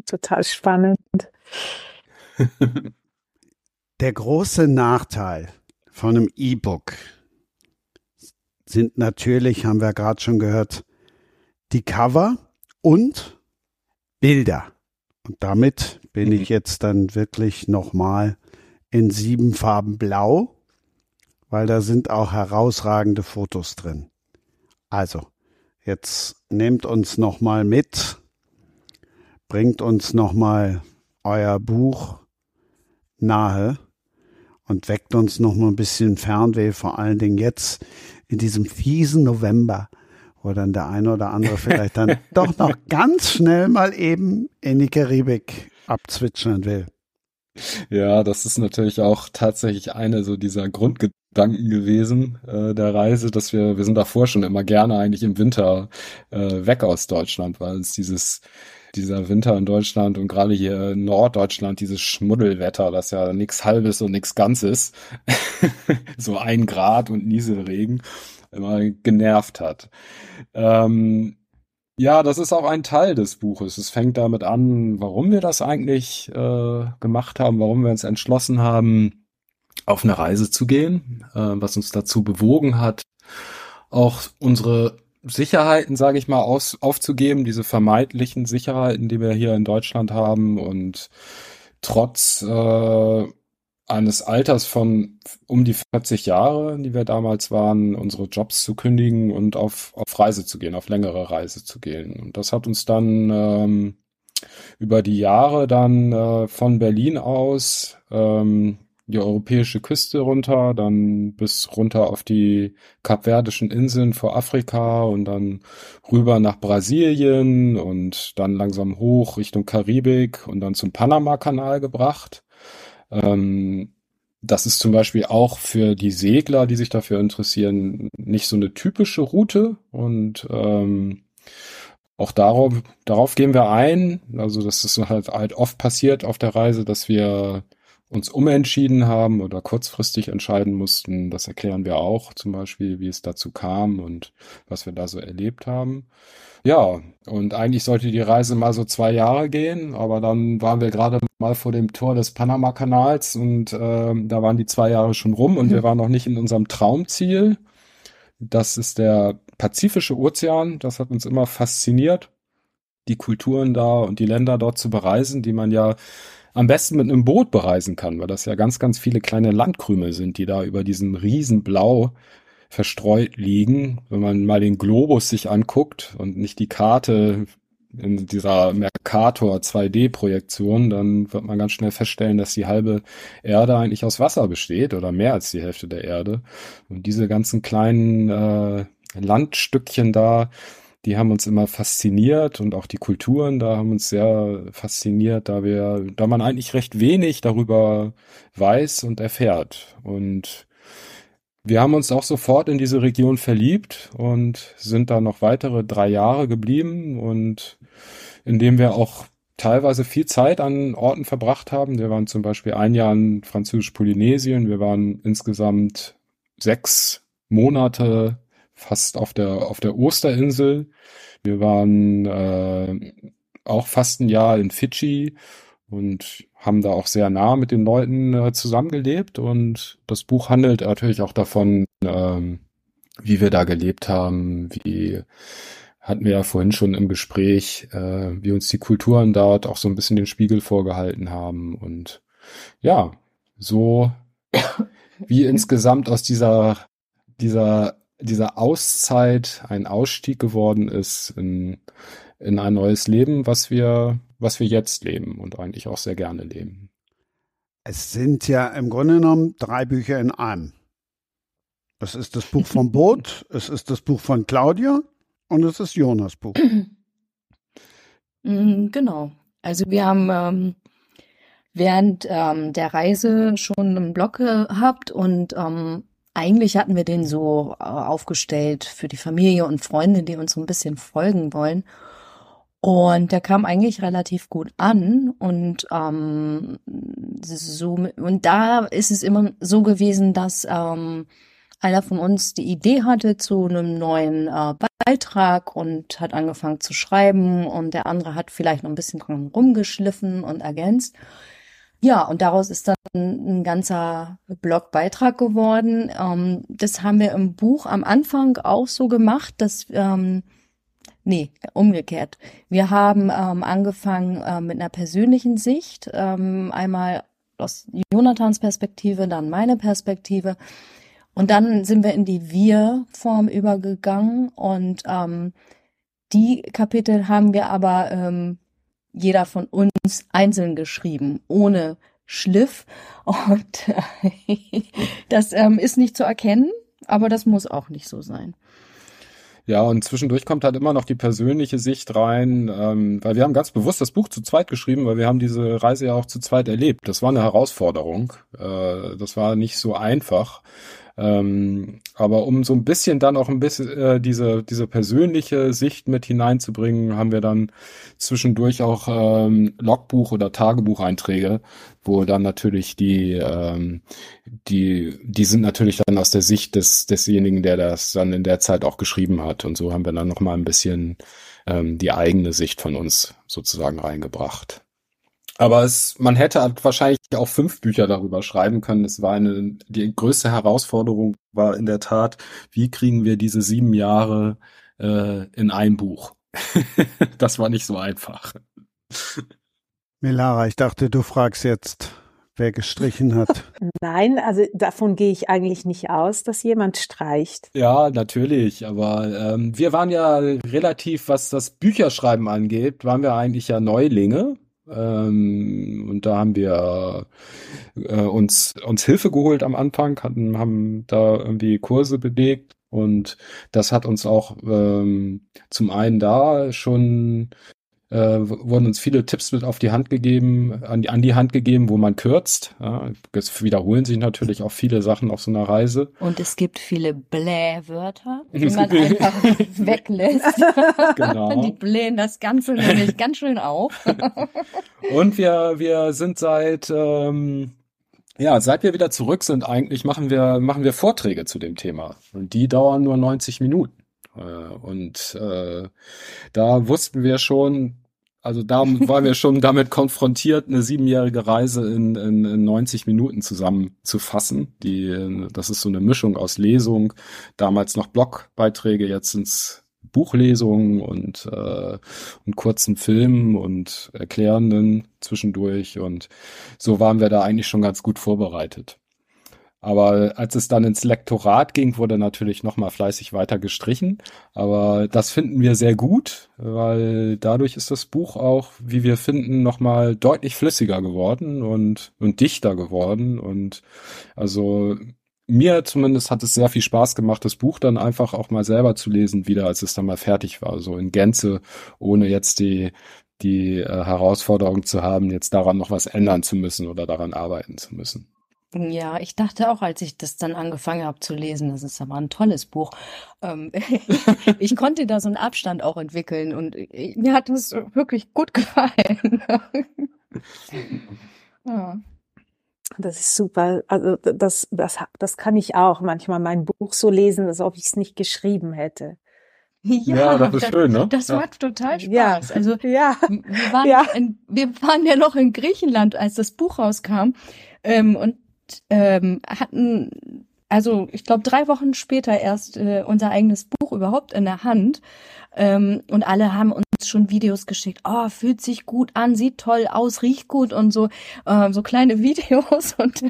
Total spannend. Der große Nachteil von einem E-Book sind natürlich, haben wir gerade schon gehört, die Cover und Bilder. Und damit bin Mhm. ich jetzt dann wirklich nochmal in sieben Farben blau, weil da sind auch herausragende Fotos drin. Also, jetzt nehmt uns nochmal mit, bringt uns nochmal euer Buch nahe und weckt uns noch mal ein bisschen Fernweh, vor allen Dingen jetzt in diesem fiesen November, wo dann der eine oder andere vielleicht dann doch noch ganz schnell mal eben in die Karibik abzwitschern will. Ja, das ist natürlich auch tatsächlich eine so dieser Grundgedanken gewesen äh, der Reise, dass wir, wir sind davor schon immer gerne eigentlich im Winter äh, weg aus Deutschland, weil es dieses, dieser Winter in Deutschland und gerade hier in Norddeutschland, dieses Schmuddelwetter, das ja nix Halbes und nix Ganzes, so ein Grad und Nieselregen, immer genervt hat. Ähm, Ja, das ist auch ein Teil des Buches. Es fängt damit an, warum wir das eigentlich äh, gemacht haben, warum wir uns entschlossen haben, auf eine Reise zu gehen, äh, was uns dazu bewogen hat, auch unsere Sicherheiten, sage ich mal, aus, aufzugeben, diese vermeintlichen Sicherheiten, die wir hier in Deutschland haben und trotz äh, eines Alters von um die 40 Jahre, die wir damals waren, unsere Jobs zu kündigen und auf, auf Reise zu gehen, auf längere Reise zu gehen. Und das hat uns dann ähm, über die Jahre dann äh, von Berlin aus ähm, die europäische Küste runter, dann bis runter auf die Kapverdischen Inseln vor Afrika und dann rüber nach Brasilien und dann langsam hoch Richtung Karibik und dann zum Panama-Kanal gebracht. Ähm, das ist zum Beispiel auch für die Segler, die sich dafür interessieren, nicht so eine typische Route und ähm, auch darauf, darauf gehen wir ein. Also das ist halt, halt oft passiert auf der Reise, dass wir uns umentschieden haben oder kurzfristig entscheiden mussten. Das erklären wir auch zum Beispiel, wie es dazu kam und was wir da so erlebt haben. Ja, und eigentlich sollte die Reise mal so zwei Jahre gehen, aber dann waren wir gerade mal vor dem Tor des Panama-Kanals und äh, da waren die zwei Jahre schon rum und mhm. wir waren noch nicht in unserem Traumziel. Das ist der Pazifische Ozean. Das hat uns immer fasziniert, die Kulturen da und die Länder dort zu bereisen, die man ja am besten mit einem Boot bereisen kann, weil das ja ganz, ganz viele kleine Landkrümel sind, die da über diesen Riesenblau verstreut liegen. Wenn man mal den Globus sich anguckt und nicht die Karte in dieser Mercator 2D-Projektion, dann wird man ganz schnell feststellen, dass die halbe Erde eigentlich aus Wasser besteht oder mehr als die Hälfte der Erde. Und diese ganzen kleinen äh, Landstückchen da, die haben uns immer fasziniert und auch die Kulturen da haben uns sehr fasziniert, da wir, da man eigentlich recht wenig darüber weiß und erfährt. Und wir haben uns auch sofort in diese Region verliebt und sind da noch weitere drei Jahre geblieben und indem wir auch teilweise viel Zeit an Orten verbracht haben. Wir waren zum Beispiel ein Jahr in Französisch-Polynesien. Wir waren insgesamt sechs Monate fast auf der, auf der Osterinsel. Wir waren äh, auch fast ein Jahr in Fidschi und haben da auch sehr nah mit den Leuten äh, zusammengelebt und das Buch handelt natürlich auch davon, ähm, wie wir da gelebt haben, wie hatten wir ja vorhin schon im Gespräch, äh, wie uns die Kulturen dort auch so ein bisschen den Spiegel vorgehalten haben und ja, so wie insgesamt aus dieser dieser dieser Auszeit ein Ausstieg geworden ist in in ein neues Leben, was wir, was wir jetzt leben und eigentlich auch sehr gerne leben. Es sind ja im Grunde genommen drei Bücher in einem. Es ist das Buch vom Boot, es ist das Buch von Claudia und es ist Jonas Buch. Mm, genau. Also wir haben ähm, während ähm, der Reise schon einen Blog gehabt und ähm, eigentlich hatten wir den so äh, aufgestellt für die Familie und Freunde, die uns so ein bisschen folgen wollen. Und der kam eigentlich relativ gut an und ähm, so und da ist es immer so gewesen, dass ähm, einer von uns die Idee hatte zu einem neuen äh, Beitrag und hat angefangen zu schreiben und der andere hat vielleicht noch ein bisschen dran rumgeschliffen und ergänzt. Ja, und daraus ist dann ein ganzer Blogbeitrag geworden. Ähm, das haben wir im Buch am Anfang auch so gemacht, dass ähm, Nee, umgekehrt. Wir haben ähm, angefangen äh, mit einer persönlichen Sicht, ähm, einmal aus Jonathans Perspektive, dann meine Perspektive. Und dann sind wir in die Wir-Form übergegangen und ähm, die Kapitel haben wir aber ähm, jeder von uns einzeln geschrieben, ohne Schliff. Und das ähm, ist nicht zu erkennen, aber das muss auch nicht so sein. Ja, und zwischendurch kommt halt immer noch die persönliche Sicht rein, ähm, weil wir haben ganz bewusst das Buch zu zweit geschrieben, weil wir haben diese Reise ja auch zu zweit erlebt. Das war eine Herausforderung. Äh, das war nicht so einfach. Ähm, aber um so ein bisschen dann auch ein bisschen äh, diese, diese persönliche Sicht mit hineinzubringen, haben wir dann zwischendurch auch ähm, Logbuch- oder Tagebucheinträge, wo dann natürlich die, ähm, die, die sind natürlich dann aus der Sicht des, desjenigen, der das dann in der Zeit auch geschrieben hat. Und so haben wir dann nochmal ein bisschen ähm, die eigene Sicht von uns sozusagen reingebracht. Aber es, man hätte halt wahrscheinlich auch fünf Bücher darüber schreiben können. Es war eine, die größte Herausforderung war in der Tat, wie kriegen wir diese sieben Jahre äh, in ein Buch? das war nicht so einfach. Melara, ich dachte, du fragst jetzt, wer gestrichen hat. Nein, also davon gehe ich eigentlich nicht aus, dass jemand streicht. Ja, natürlich, aber ähm, wir waren ja relativ, was das Bücherschreiben angeht, waren wir eigentlich ja Neulinge. Ähm, und da haben wir äh, uns, uns Hilfe geholt am Anfang, hatten, haben da irgendwie Kurse belegt und das hat uns auch ähm, zum einen da schon äh, wurden uns viele Tipps mit auf die Hand gegeben, an die, an die Hand gegeben, wo man kürzt. Ja, es wiederholen sich natürlich auch viele Sachen auf so einer Reise. Und es gibt viele Blähwörter, die man einfach weglässt. Genau. Die blähen das Ganze nämlich ganz schön auf. Und wir, wir sind seit, ähm, ja, seit wir wieder zurück sind, eigentlich machen wir, machen wir Vorträge zu dem Thema. Und die dauern nur 90 Minuten. Äh, und äh, da wussten wir schon, also da waren wir schon damit konfrontiert, eine siebenjährige Reise in, in, in 90 Minuten zusammenzufassen. Die, das ist so eine Mischung aus Lesung, damals noch Blogbeiträge, jetzt sind's Buchlesungen und, äh, und kurzen Filmen und Erklärenden zwischendurch. Und so waren wir da eigentlich schon ganz gut vorbereitet. Aber als es dann ins Lektorat ging, wurde natürlich nochmal fleißig weiter gestrichen. Aber das finden wir sehr gut, weil dadurch ist das Buch auch, wie wir finden, nochmal deutlich flüssiger geworden und, und dichter geworden. Und also mir zumindest hat es sehr viel Spaß gemacht, das Buch dann einfach auch mal selber zu lesen, wieder als es dann mal fertig war. So in Gänze, ohne jetzt die, die äh, Herausforderung zu haben, jetzt daran noch was ändern zu müssen oder daran arbeiten zu müssen. Ja, ich dachte auch, als ich das dann angefangen habe zu lesen, das ist aber ein tolles Buch. Ähm, ich konnte da so einen Abstand auch entwickeln und äh, mir hat es wirklich gut gefallen. ja. Das ist super. Also das, das, das kann ich auch manchmal mein Buch so lesen, als ob ich es nicht geschrieben hätte. Ja, ja, das ist schön, ne? Das ja. macht total Spaß. Ja. Also ja. wir waren Ja. in, wir waren ja noch in Griechenland, als das Buch rauskam ähm, und ähm, hatten also ich glaube drei Wochen später erst äh, unser eigenes Buch überhaupt in der Hand. Ähm, und alle haben uns schon Videos geschickt. Oh, fühlt sich gut an, sieht toll aus, riecht gut und so äh, so kleine Videos. Und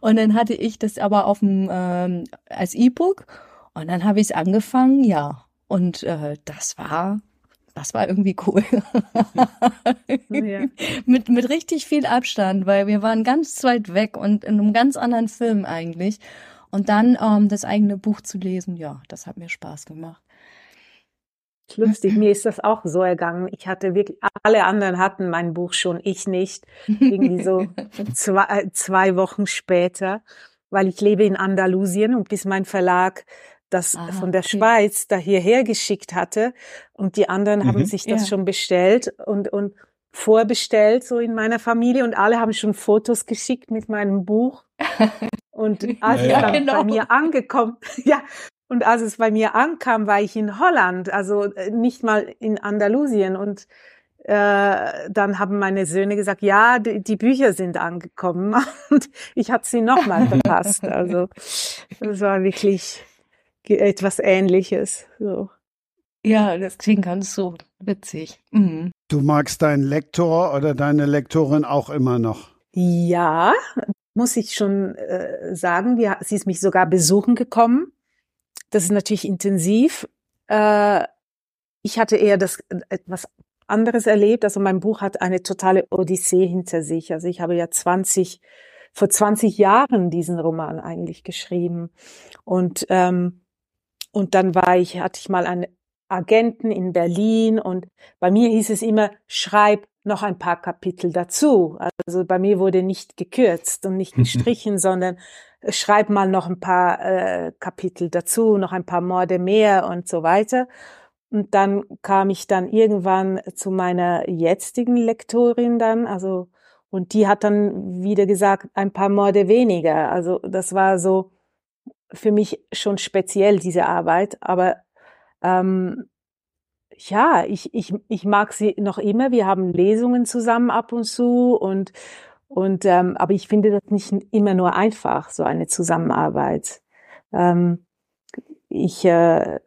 und dann hatte ich das aber auf dem ähm, als E-Book. Und dann habe ich es angefangen, ja. Und äh, das war das war irgendwie cool. Ja. mit, mit richtig viel Abstand, weil wir waren ganz weit weg und in einem ganz anderen Film eigentlich. Und dann ähm, das eigene Buch zu lesen, ja, das hat mir Spaß gemacht. Lustig, mir ist das auch so ergangen. Ich hatte wirklich, alle anderen hatten mein Buch schon, ich nicht. Irgendwie so zwei, zwei Wochen später, weil ich lebe in Andalusien und bis mein Verlag das Ah, von der okay. Schweiz da hierher geschickt hatte und die anderen haben Mhm. sich das Ja. schon bestellt und, und vorbestellt so in meiner Familie und alle haben schon Fotos geschickt mit meinem Buch. Und als Ja, es ja. dann Genau. bei mir angekommen, ja, und als es bei mir ankam, war ich in Holland, also äh, nicht mal in Andalusien. Und äh, dann haben meine Söhne gesagt, ja, die, die Bücher sind angekommen. Und ich habe sie nochmal verpasst. Also das war wirklich etwas Ähnliches. So. Ja, das klingt ganz so witzig. Mhm. Du magst deinen Lektor oder deine Lektorin auch immer noch. Ja, muss ich schon äh, sagen, wir, sie ist mich sogar besuchen gekommen. Das ist natürlich intensiv. Äh, ich hatte eher das äh, etwas anderes erlebt. Also mein Buch hat eine totale Odyssee hinter sich. Also ich habe ja 20 vor 20 Jahren diesen Roman eigentlich geschrieben und ähm, und dann war ich hatte ich mal einen Agenten in Berlin und bei mir hieß es immer schreib noch ein paar Kapitel dazu. Also bei mir wurde nicht gekürzt und nicht gestrichen, sondern schreib mal noch ein paar äh, Kapitel dazu, noch ein paar Morde mehr und so weiter. Und dann kam ich dann irgendwann zu meiner jetzigen Lektorin dann, also und die hat dann wieder gesagt, ein paar Morde weniger. Also das war so für mich schon speziell diese Arbeit, aber ähm, ja, ich, ich, ich mag sie noch immer. Wir haben Lesungen zusammen ab und zu und und ähm, aber ich finde das nicht immer nur einfach so eine Zusammenarbeit. Ähm, ich äh,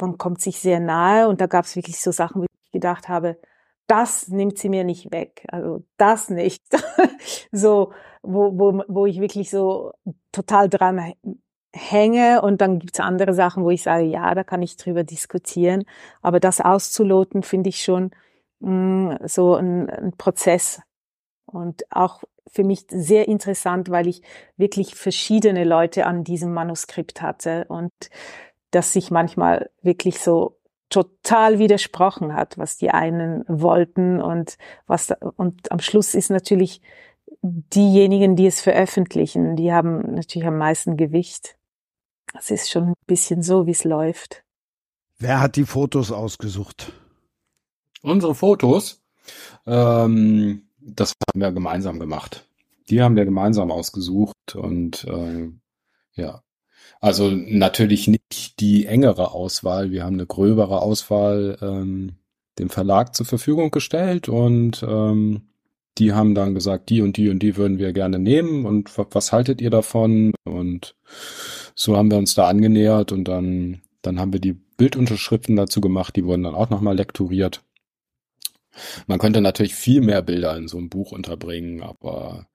man kommt sich sehr nahe und da gab es wirklich so Sachen, wo ich gedacht habe, das nimmt sie mir nicht weg, also das nicht. so, wo, wo, wo ich wirklich so total dran hänge und dann gibt's andere Sachen, wo ich sage, ja, da kann ich drüber diskutieren, aber das auszuloten finde ich schon mh, mm, so ein, ein Prozess und auch für mich sehr interessant, weil ich wirklich verschiedene Leute an diesem Manuskript hatte und das sich manchmal wirklich so total widersprochen hat, was die einen wollten und was und am Schluss ist natürlich diejenigen, die es veröffentlichen, die haben natürlich am meisten Gewicht. Es ist schon ein bisschen so, wie es läuft. Wer hat die Fotos ausgesucht? Unsere Fotos, ähm, das haben wir gemeinsam gemacht. Die haben wir gemeinsam ausgesucht und äh, ja, also natürlich nicht die engere Auswahl. Wir haben eine gröbere Auswahl ähm, dem Verlag zur Verfügung gestellt und ähm, die haben dann gesagt, die und die und die würden wir gerne nehmen und was haltet ihr davon? Und so haben wir uns da angenähert und dann, dann haben wir die Bildunterschriften dazu gemacht, die wurden dann auch nochmal lektoriert. Man könnte natürlich viel mehr Bilder in so einem Buch unterbringen, aber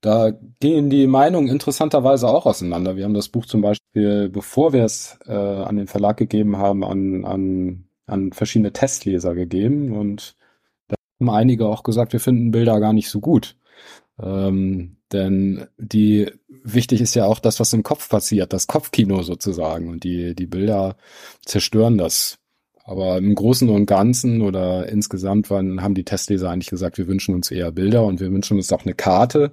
da gehen die Meinungen interessanterweise auch auseinander. Wir haben das Buch zum Beispiel, bevor wir es äh, an den Verlag gegeben haben, an, an, an verschiedene Testleser gegeben und haben einige auch gesagt, wir finden Bilder gar nicht so gut. Ähm, denn die wichtig ist ja auch das, was im Kopf passiert, das Kopfkino sozusagen. Und die, die Bilder zerstören das aber im Großen und Ganzen oder insgesamt waren, haben die Testleser eigentlich gesagt, wir wünschen uns eher Bilder und wir wünschen uns auch eine Karte,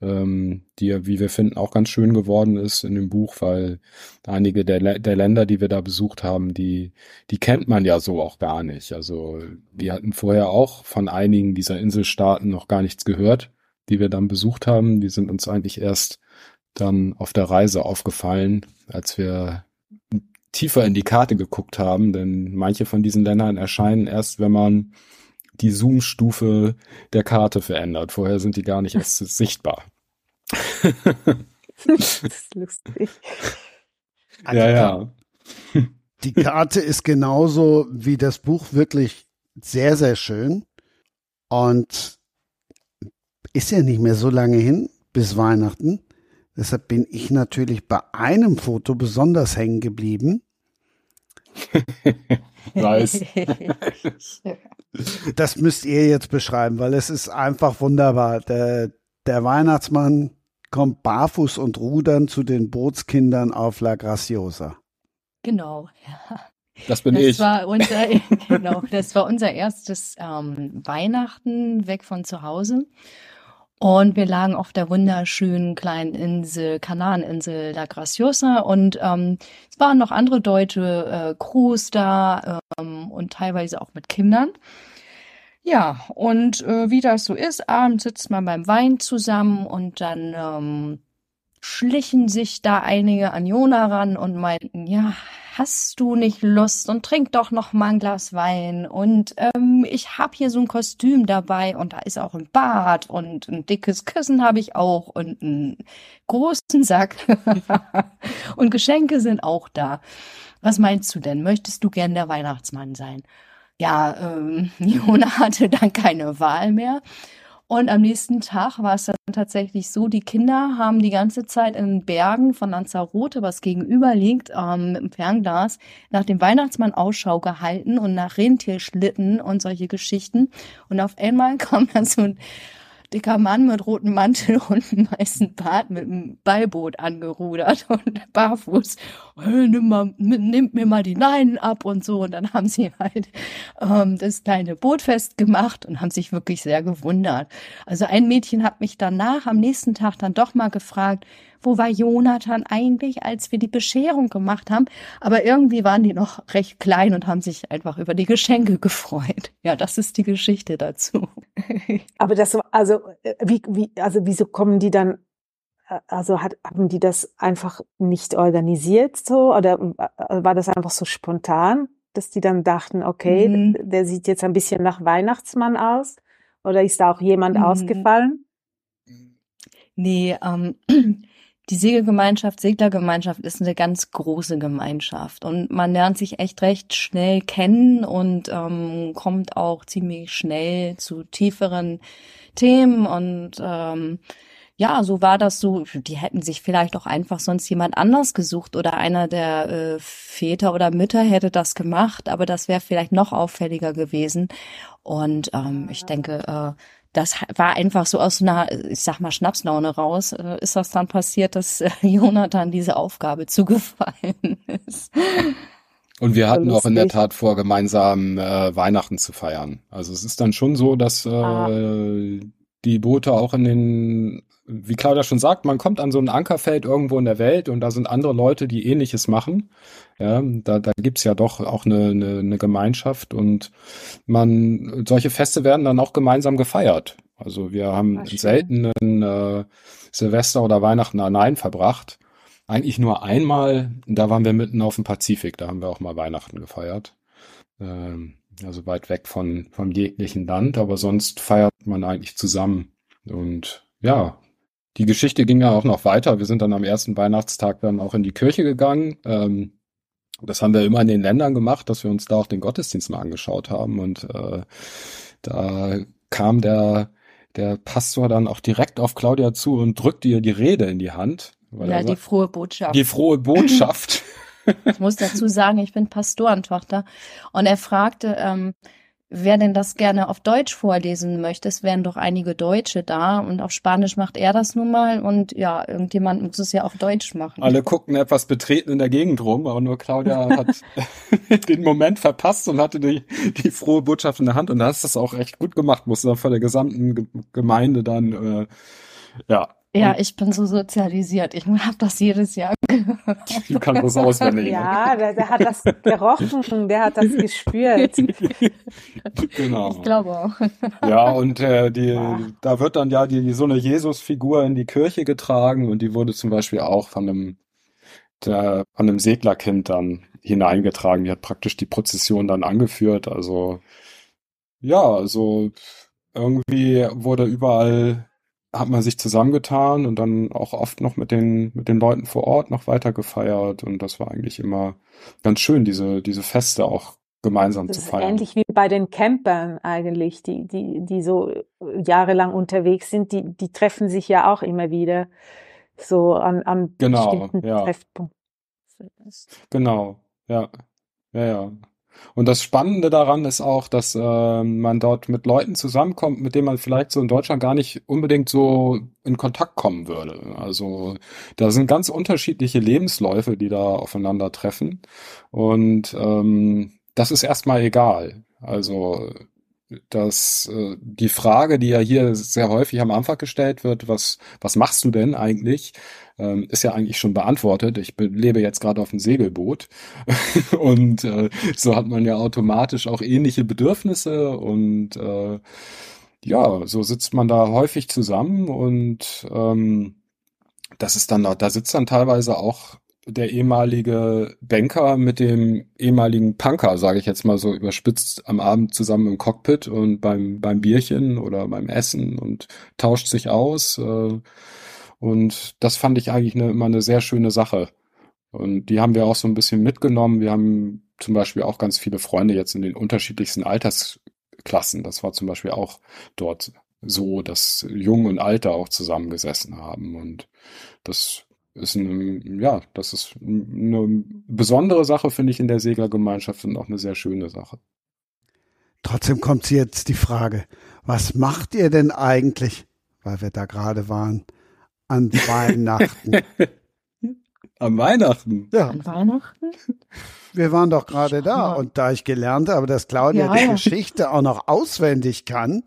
ähm, die, wie wir finden, auch ganz schön geworden ist in dem Buch, weil einige der, der Länder, die wir da besucht haben, die, die kennt man ja so auch gar nicht. Also wir hatten vorher auch von einigen dieser Inselstaaten noch gar nichts gehört, die wir dann besucht haben. Die sind uns eigentlich erst dann auf der Reise aufgefallen, als wir tiefer in die Karte geguckt haben, denn manche von diesen Ländern erscheinen erst, wenn man die Zoom-Stufe der Karte verändert. Vorher sind die gar nicht erst sichtbar. das ist lustig. ja, ja. Die Karte ist genauso wie das Buch wirklich sehr, sehr schön und ist ja nicht mehr so lange hin bis Weihnachten. Deshalb bin ich natürlich bei einem Foto besonders hängen geblieben. Weiß. das müsst ihr jetzt beschreiben, weil es ist einfach wunderbar. Der, der Weihnachtsmann kommt barfuß und rudern zu den Bootskindern auf La Graciosa. Genau, ja. Das bin das ich. War unser, genau, das war unser erstes ähm, Weihnachten weg von zu Hause. Und wir lagen auf der wunderschönen kleinen Insel, Kanareninsel La Graciosa. Und ähm, es waren noch andere deutsche äh, Crews da ähm, und teilweise auch mit Kindern. Ja, und äh, wie das so ist, abends sitzt man beim Wein zusammen und dann ähm, schlichen sich da einige an Jona ran und meinten, ja, hast du nicht Lust und trink doch noch mal ein Glas Wein und ähm, ich habe hier so ein Kostüm dabei und da ist auch ein Bart und ein dickes Kissen habe ich auch und einen großen Sack und Geschenke sind auch da. Was meinst du denn? Möchtest du gern der Weihnachtsmann sein? Ja, ähm, Jona hatte dann keine Wahl mehr und am nächsten Tag war es dann tatsächlich so, die Kinder haben die ganze Zeit in den Bergen von Lanzarote, was gegenüber liegt, ähm, mit dem Fernglas, nach dem Weihnachtsmann Ausschau gehalten und nach Rentierschlitten und solche Geschichten. Und auf einmal kam dann so ein dicker Mann mit rotem Mantel und einem weißen Bart mit einem Beiboot angerudert und barfuß. Hey, nimm, mal, nimmt mir mal die Leinen ab und so. Und dann haben sie halt ähm, das kleine Boot festgemacht und haben sich wirklich sehr gewundert. Also ein Mädchen hat mich danach am nächsten Tag dann doch mal gefragt, wo war Jonathan eigentlich, als wir die Bescherung gemacht haben? Aber irgendwie waren die noch recht klein und haben sich einfach über die Geschenke gefreut. Ja, das ist die Geschichte dazu. Aber das, also, äh, wie, wie, also, wieso kommen die dann, äh, also hat, haben die das einfach nicht organisiert so oder äh, war das einfach so spontan, dass die dann dachten, okay, mhm. der sieht jetzt ein bisschen nach Weihnachtsmann aus? Oder ist da auch jemand mhm. ausgefallen? Nee, ähm, die Segelgemeinschaft, Seglergemeinschaft ist eine ganz große Gemeinschaft und man lernt sich echt recht schnell kennen und ähm, kommt auch ziemlich schnell zu tieferen Themen und ähm, ja, so war das so. Die hätten sich vielleicht auch einfach sonst jemand anders gesucht oder einer der äh, Väter oder Mütter hätte das gemacht, aber das wäre vielleicht noch auffälliger gewesen. Und ähm, ich denke, äh, das war einfach so aus einer, ich sag mal, Schnapslaune raus, äh, ist das dann passiert, dass äh, Jonathan diese Aufgabe zugefallen ist. Und wir hatten auch in der Tat vor, gemeinsam äh, Weihnachten zu feiern. Also es ist dann schon so, dass äh, ah. die Boote auch in den, wie Claudia schon sagt, man kommt an so ein Ankerfeld irgendwo in der Welt und da sind andere Leute, die ähnliches machen. Ja, da, da gibt's ja doch auch eine, eine, eine Gemeinschaft und man, solche Feste werden dann auch gemeinsam gefeiert. Also wir haben Ach, selten äh, Silvester oder Weihnachten allein verbracht. Eigentlich nur einmal, da waren wir mitten auf dem Pazifik, da haben wir auch mal Weihnachten gefeiert. Ähm, also weit weg von, vom jeglichen Land, aber sonst feiert man eigentlich zusammen. Und ja, die Geschichte ging ja auch noch weiter. Wir sind dann am ersten Weihnachtstag dann auch in die Kirche gegangen. Ähm, das haben wir immer in den Ländern gemacht, dass wir uns da auch den Gottesdienst mal angeschaut haben. Und äh, da kam der, der Pastor dann auch direkt auf Claudia zu und drückte ihr die Rede in die Hand. Ja, die frohe Botschaft. Die frohe Botschaft. ich muss dazu sagen, ich bin Pastorentochter. Und er fragte, ähm, wer denn das gerne auf Deutsch vorlesen möchte. Es wären doch einige Deutsche da und auf Spanisch macht er das nun mal und ja, irgendjemand muss es ja auf Deutsch machen. Alle guckten etwas betreten in der Gegend rum, aber nur Claudia hat den Moment verpasst und hatte die, die frohe Botschaft in der Hand und da hast das auch echt gut gemacht, musste dann vor der gesamten Gemeinde dann äh, ja ja, ich bin so sozialisiert. Ich habe das jedes Jahr gehört. Du kannst das auswendig. ja, der, der, hat das gerochen, der hat das gespürt. genau. Ich glaube auch. Ja, und äh, die, da wird dann ja die, so eine Jesus-Figur in die Kirche getragen und die wurde zum Beispiel auch von einem, der, von einem Seglerkind dann hineingetragen. Die hat praktisch die Prozession dann angeführt. Also ja, also irgendwie wurde überall hat man sich zusammengetan und dann auch oft noch mit den, mit den Leuten vor Ort noch weiter gefeiert. Und das war eigentlich immer ganz schön, diese, diese Feste auch gemeinsam das zu feiern. Ist ähnlich wie bei den Campern eigentlich, die, die, die so jahrelang unterwegs sind, die, die treffen sich ja auch immer wieder so an, an genau, bestimmten ja. Treffpunkten. Genau, ja. Ja, ja. Und das Spannende daran ist auch, dass äh, man dort mit Leuten zusammenkommt, mit denen man vielleicht so in Deutschland gar nicht unbedingt so in Kontakt kommen würde. Also da sind ganz unterschiedliche Lebensläufe, die da aufeinandertreffen. Und ähm, das ist erstmal egal. Also dass äh, die Frage, die ja hier sehr häufig am Anfang gestellt wird, was, was machst du denn eigentlich, ähm, ist ja eigentlich schon beantwortet. Ich lebe jetzt gerade auf einem Segelboot und äh, so hat man ja automatisch auch ähnliche Bedürfnisse und äh, ja, so sitzt man da häufig zusammen und ähm, das ist dann, da sitzt dann teilweise auch der ehemalige Banker mit dem ehemaligen Punker, sage ich jetzt mal so überspitzt, am Abend zusammen im Cockpit und beim, beim Bierchen oder beim Essen und tauscht sich aus. Äh, und das fand ich eigentlich eine, immer eine sehr schöne Sache. Und die haben wir auch so ein bisschen mitgenommen. Wir haben zum Beispiel auch ganz viele Freunde jetzt in den unterschiedlichsten Altersklassen. Das war zum Beispiel auch dort so, dass Jung und Alter auch zusammengesessen haben. Und das ist eine, ja, das ist eine besondere Sache, finde ich, in der Seglergemeinschaft und auch eine sehr schöne Sache. Trotzdem kommt jetzt die Frage, was macht ihr denn eigentlich, weil wir da gerade waren. An Weihnachten. Am Weihnachten? Ja. An Weihnachten? Wir waren doch gerade da und da ich gelernt habe, dass Claudia Ja, die ja. Geschichte auch noch auswendig kann,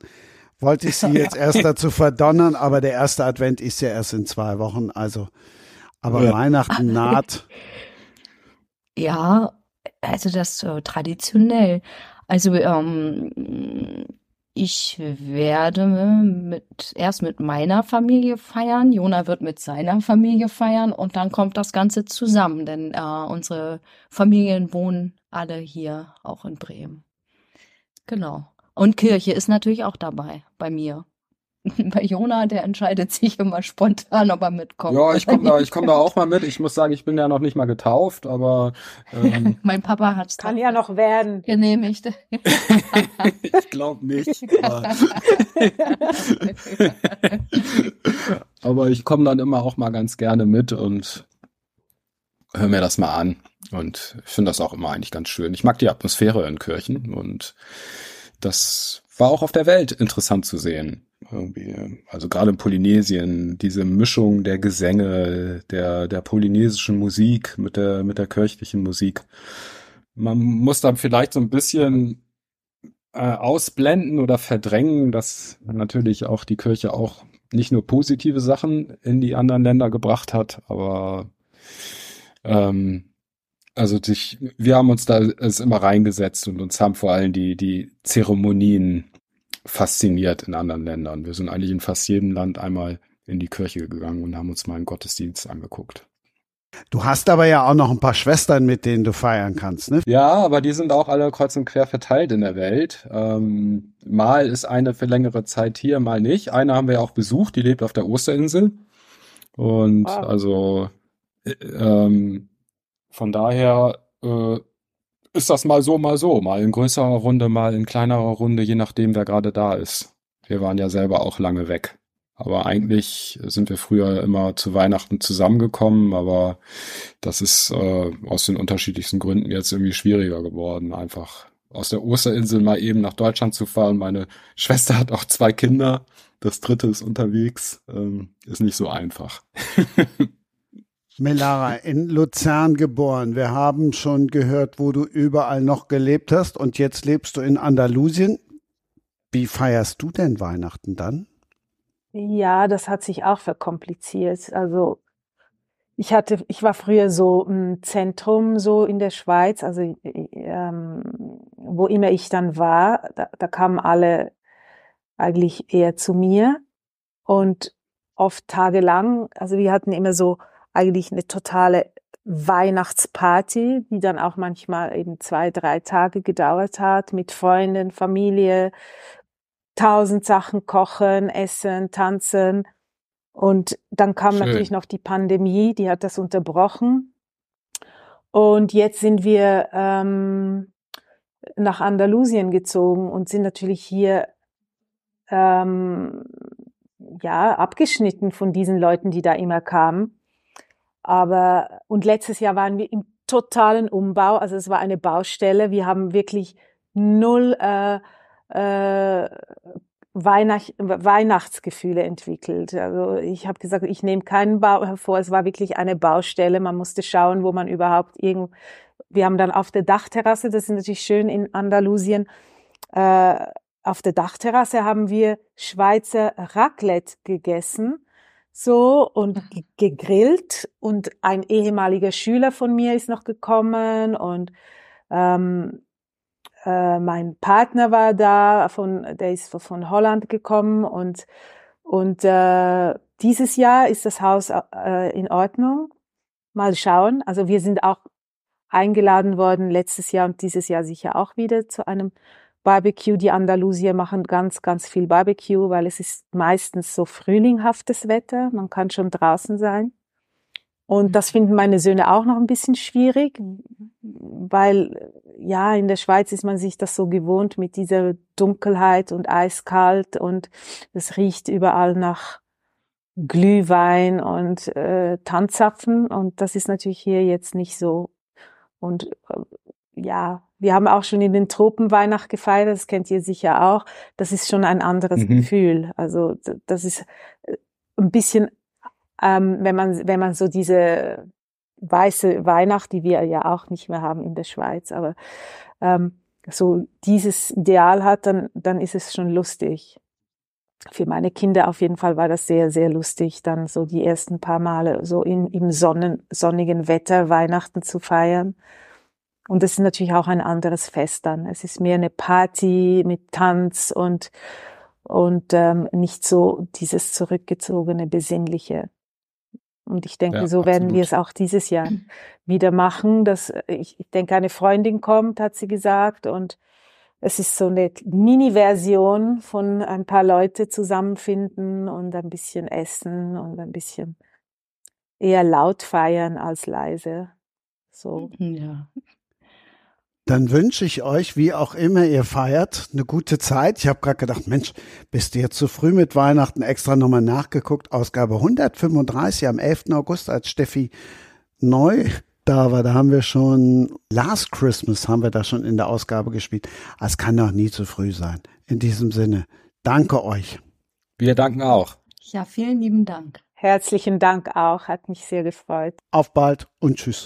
wollte ich sie jetzt erst dazu verdonnern, aber der erste Advent ist ja erst in zwei Wochen, also aber Ja. Weihnachten naht. Ja, also das traditionell. Also ähm, ich werde mit erst mit meiner Familie feiern, Jona wird mit seiner Familie feiern und dann kommt das Ganze zusammen, denn äh, unsere Familien wohnen alle hier, auch in Bremen. Genau. Und Kirche ist natürlich auch dabei, bei mir. Bei Jona, der entscheidet sich immer spontan, ob er mitkommt. Ja, ich komme da, ich komm da auch mal mit. Ich muss sagen, ich bin ja noch nicht mal getauft, aber ähm, Mein Papa hat's Kann ja noch werden. genehmigt. ich glaube nicht. Aber, aber ich komme dann immer auch mal ganz gerne mit und höre mir das mal an. Und ich finde das auch immer eigentlich ganz schön. Ich mag die Atmosphäre in Kirchen und das war auch auf der Welt interessant zu sehen. Irgendwie. Also gerade in Polynesien, diese Mischung der Gesänge, der, der polynesischen Musik mit der, mit der kirchlichen Musik. Man muss dann vielleicht so ein bisschen äh, ausblenden oder verdrängen, dass natürlich auch die Kirche auch nicht nur positive Sachen in die anderen Länder gebracht hat, aber ähm, also sich, wir haben uns da es immer reingesetzt und uns haben vor allem die, die Zeremonien fasziniert in anderen Ländern. Wir sind eigentlich in fast jedem Land einmal in die Kirche gegangen und haben uns mal einen Gottesdienst angeguckt. Du hast aber ja auch noch ein paar Schwestern, mit denen du feiern kannst, ne? Ja, aber die sind auch alle kreuz und quer verteilt in der Welt. Ähm, mal ist eine für längere Zeit hier, mal nicht. Eine haben wir ja auch besucht, die lebt auf der Osterinsel. Und Wow. also äh, ähm, von daher äh, ist das mal so, mal so. Mal in größerer Runde, mal in kleinerer Runde, je nachdem, wer gerade da ist. Wir waren ja selber auch lange weg. Aber eigentlich sind wir früher immer zu Weihnachten zusammengekommen, aber das ist äh, aus den unterschiedlichsten Gründen jetzt irgendwie schwieriger geworden, einfach aus der Osterinsel mal eben nach Deutschland zu fahren. Meine Schwester hat auch zwei Kinder, das dritte ist unterwegs, ähm, ist nicht so einfach. Melara, in Luzern geboren. Wir haben schon gehört, wo du überall noch gelebt hast und jetzt lebst du in Andalusien. Wie feierst du denn Weihnachten dann? Ja, das hat sich auch verkompliziert. Also ich hatte, ich war früher so im Zentrum so in der Schweiz, also ähm, wo immer ich dann war, da, da kamen alle eigentlich eher zu mir und oft tagelang. Also wir hatten immer so eigentlich eine totale Weihnachtsparty, die dann auch manchmal eben zwei, drei Tage gedauert hat mit Freunden, Familie, tausend Sachen kochen, essen, tanzen. Und dann kam Schön. natürlich noch die Pandemie, die hat das unterbrochen. Und jetzt sind wir ähm, nach Andalusien gezogen und sind natürlich hier ähm, ja abgeschnitten von diesen Leuten, die da immer kamen. Aber und letztes Jahr waren wir im totalen Umbau, also es war eine Baustelle. Wir haben wirklich null äh, äh, Weihnacht, Weihnachtsgefühle entwickelt. Also ich habe gesagt, ich nehme keinen Bau hervor. Es war wirklich eine Baustelle. Man musste schauen, wo man überhaupt irgendwo. Wir haben dann auf der Dachterrasse, das ist natürlich schön in Andalusien, äh, auf der Dachterrasse haben wir Schweizer Raclette gegessen, so und ge- gegrillt und ein ehemaliger Schüler von mir ist noch gekommen und ähm, äh, mein Partner war da, von, der ist von Holland gekommen und, und äh, dieses Jahr ist das Haus äh, in Ordnung. Mal schauen. Also wir sind auch eingeladen worden letztes Jahr und dieses Jahr sicher auch wieder zu einem Barbecue. Die Andalusier machen ganz, ganz viel Barbecue, weil es ist meistens so frühlinghaftes Wetter. Man kann schon draußen sein. Und das finden meine Söhne auch noch ein bisschen schwierig, weil ja, in der Schweiz ist man sich das so gewohnt mit dieser Dunkelheit und eiskalt und es riecht überall nach Glühwein und äh, Tanzapfen und das ist natürlich hier jetzt nicht so. Und äh, ja, wir haben auch schon in den Tropen Weihnacht gefeiert, das kennt ihr sicher auch. Das ist schon ein anderes mhm. Gefühl. Also das ist äh, ein bisschen, ähm, wenn man wenn man so diese weiße Weihnacht, die wir ja auch nicht mehr haben in der Schweiz, aber ähm, so dieses Ideal hat, dann dann ist es schon lustig. Für meine Kinder auf jeden Fall war das sehr, sehr lustig, dann so die ersten paar Male so in, im sonnen, sonnigen Wetter Weihnachten zu feiern. Und das ist natürlich auch ein anderes Fest dann. Es ist mehr eine Party mit Tanz und, und ähm, nicht so dieses zurückgezogene, besinnliche. Und ich denke, ja, so werden absolut. wir es auch dieses Jahr wieder machen. Dass ich, ich denke, eine Freundin kommt, hat sie gesagt, und es ist so eine Mini-Version von ein paar Leute zusammenfinden und ein bisschen essen und ein bisschen eher laut feiern als leise. So. Ja dann wünsche ich euch, wie auch immer ihr feiert, eine gute Zeit. Ich habe gerade gedacht, Mensch, bist du jetzt zu früh mit Weihnachten extra nochmal nachgeguckt. Ausgabe 135 am 11. August, als Steffi neu da war. Da haben wir schon Last Christmas haben wir da schon in der Ausgabe gespielt. Es kann doch nie zu früh sein. In diesem Sinne, danke euch. Wir danken auch. Ja, vielen lieben Dank. Herzlichen Dank auch, hat mich sehr gefreut. Auf bald und tschüss.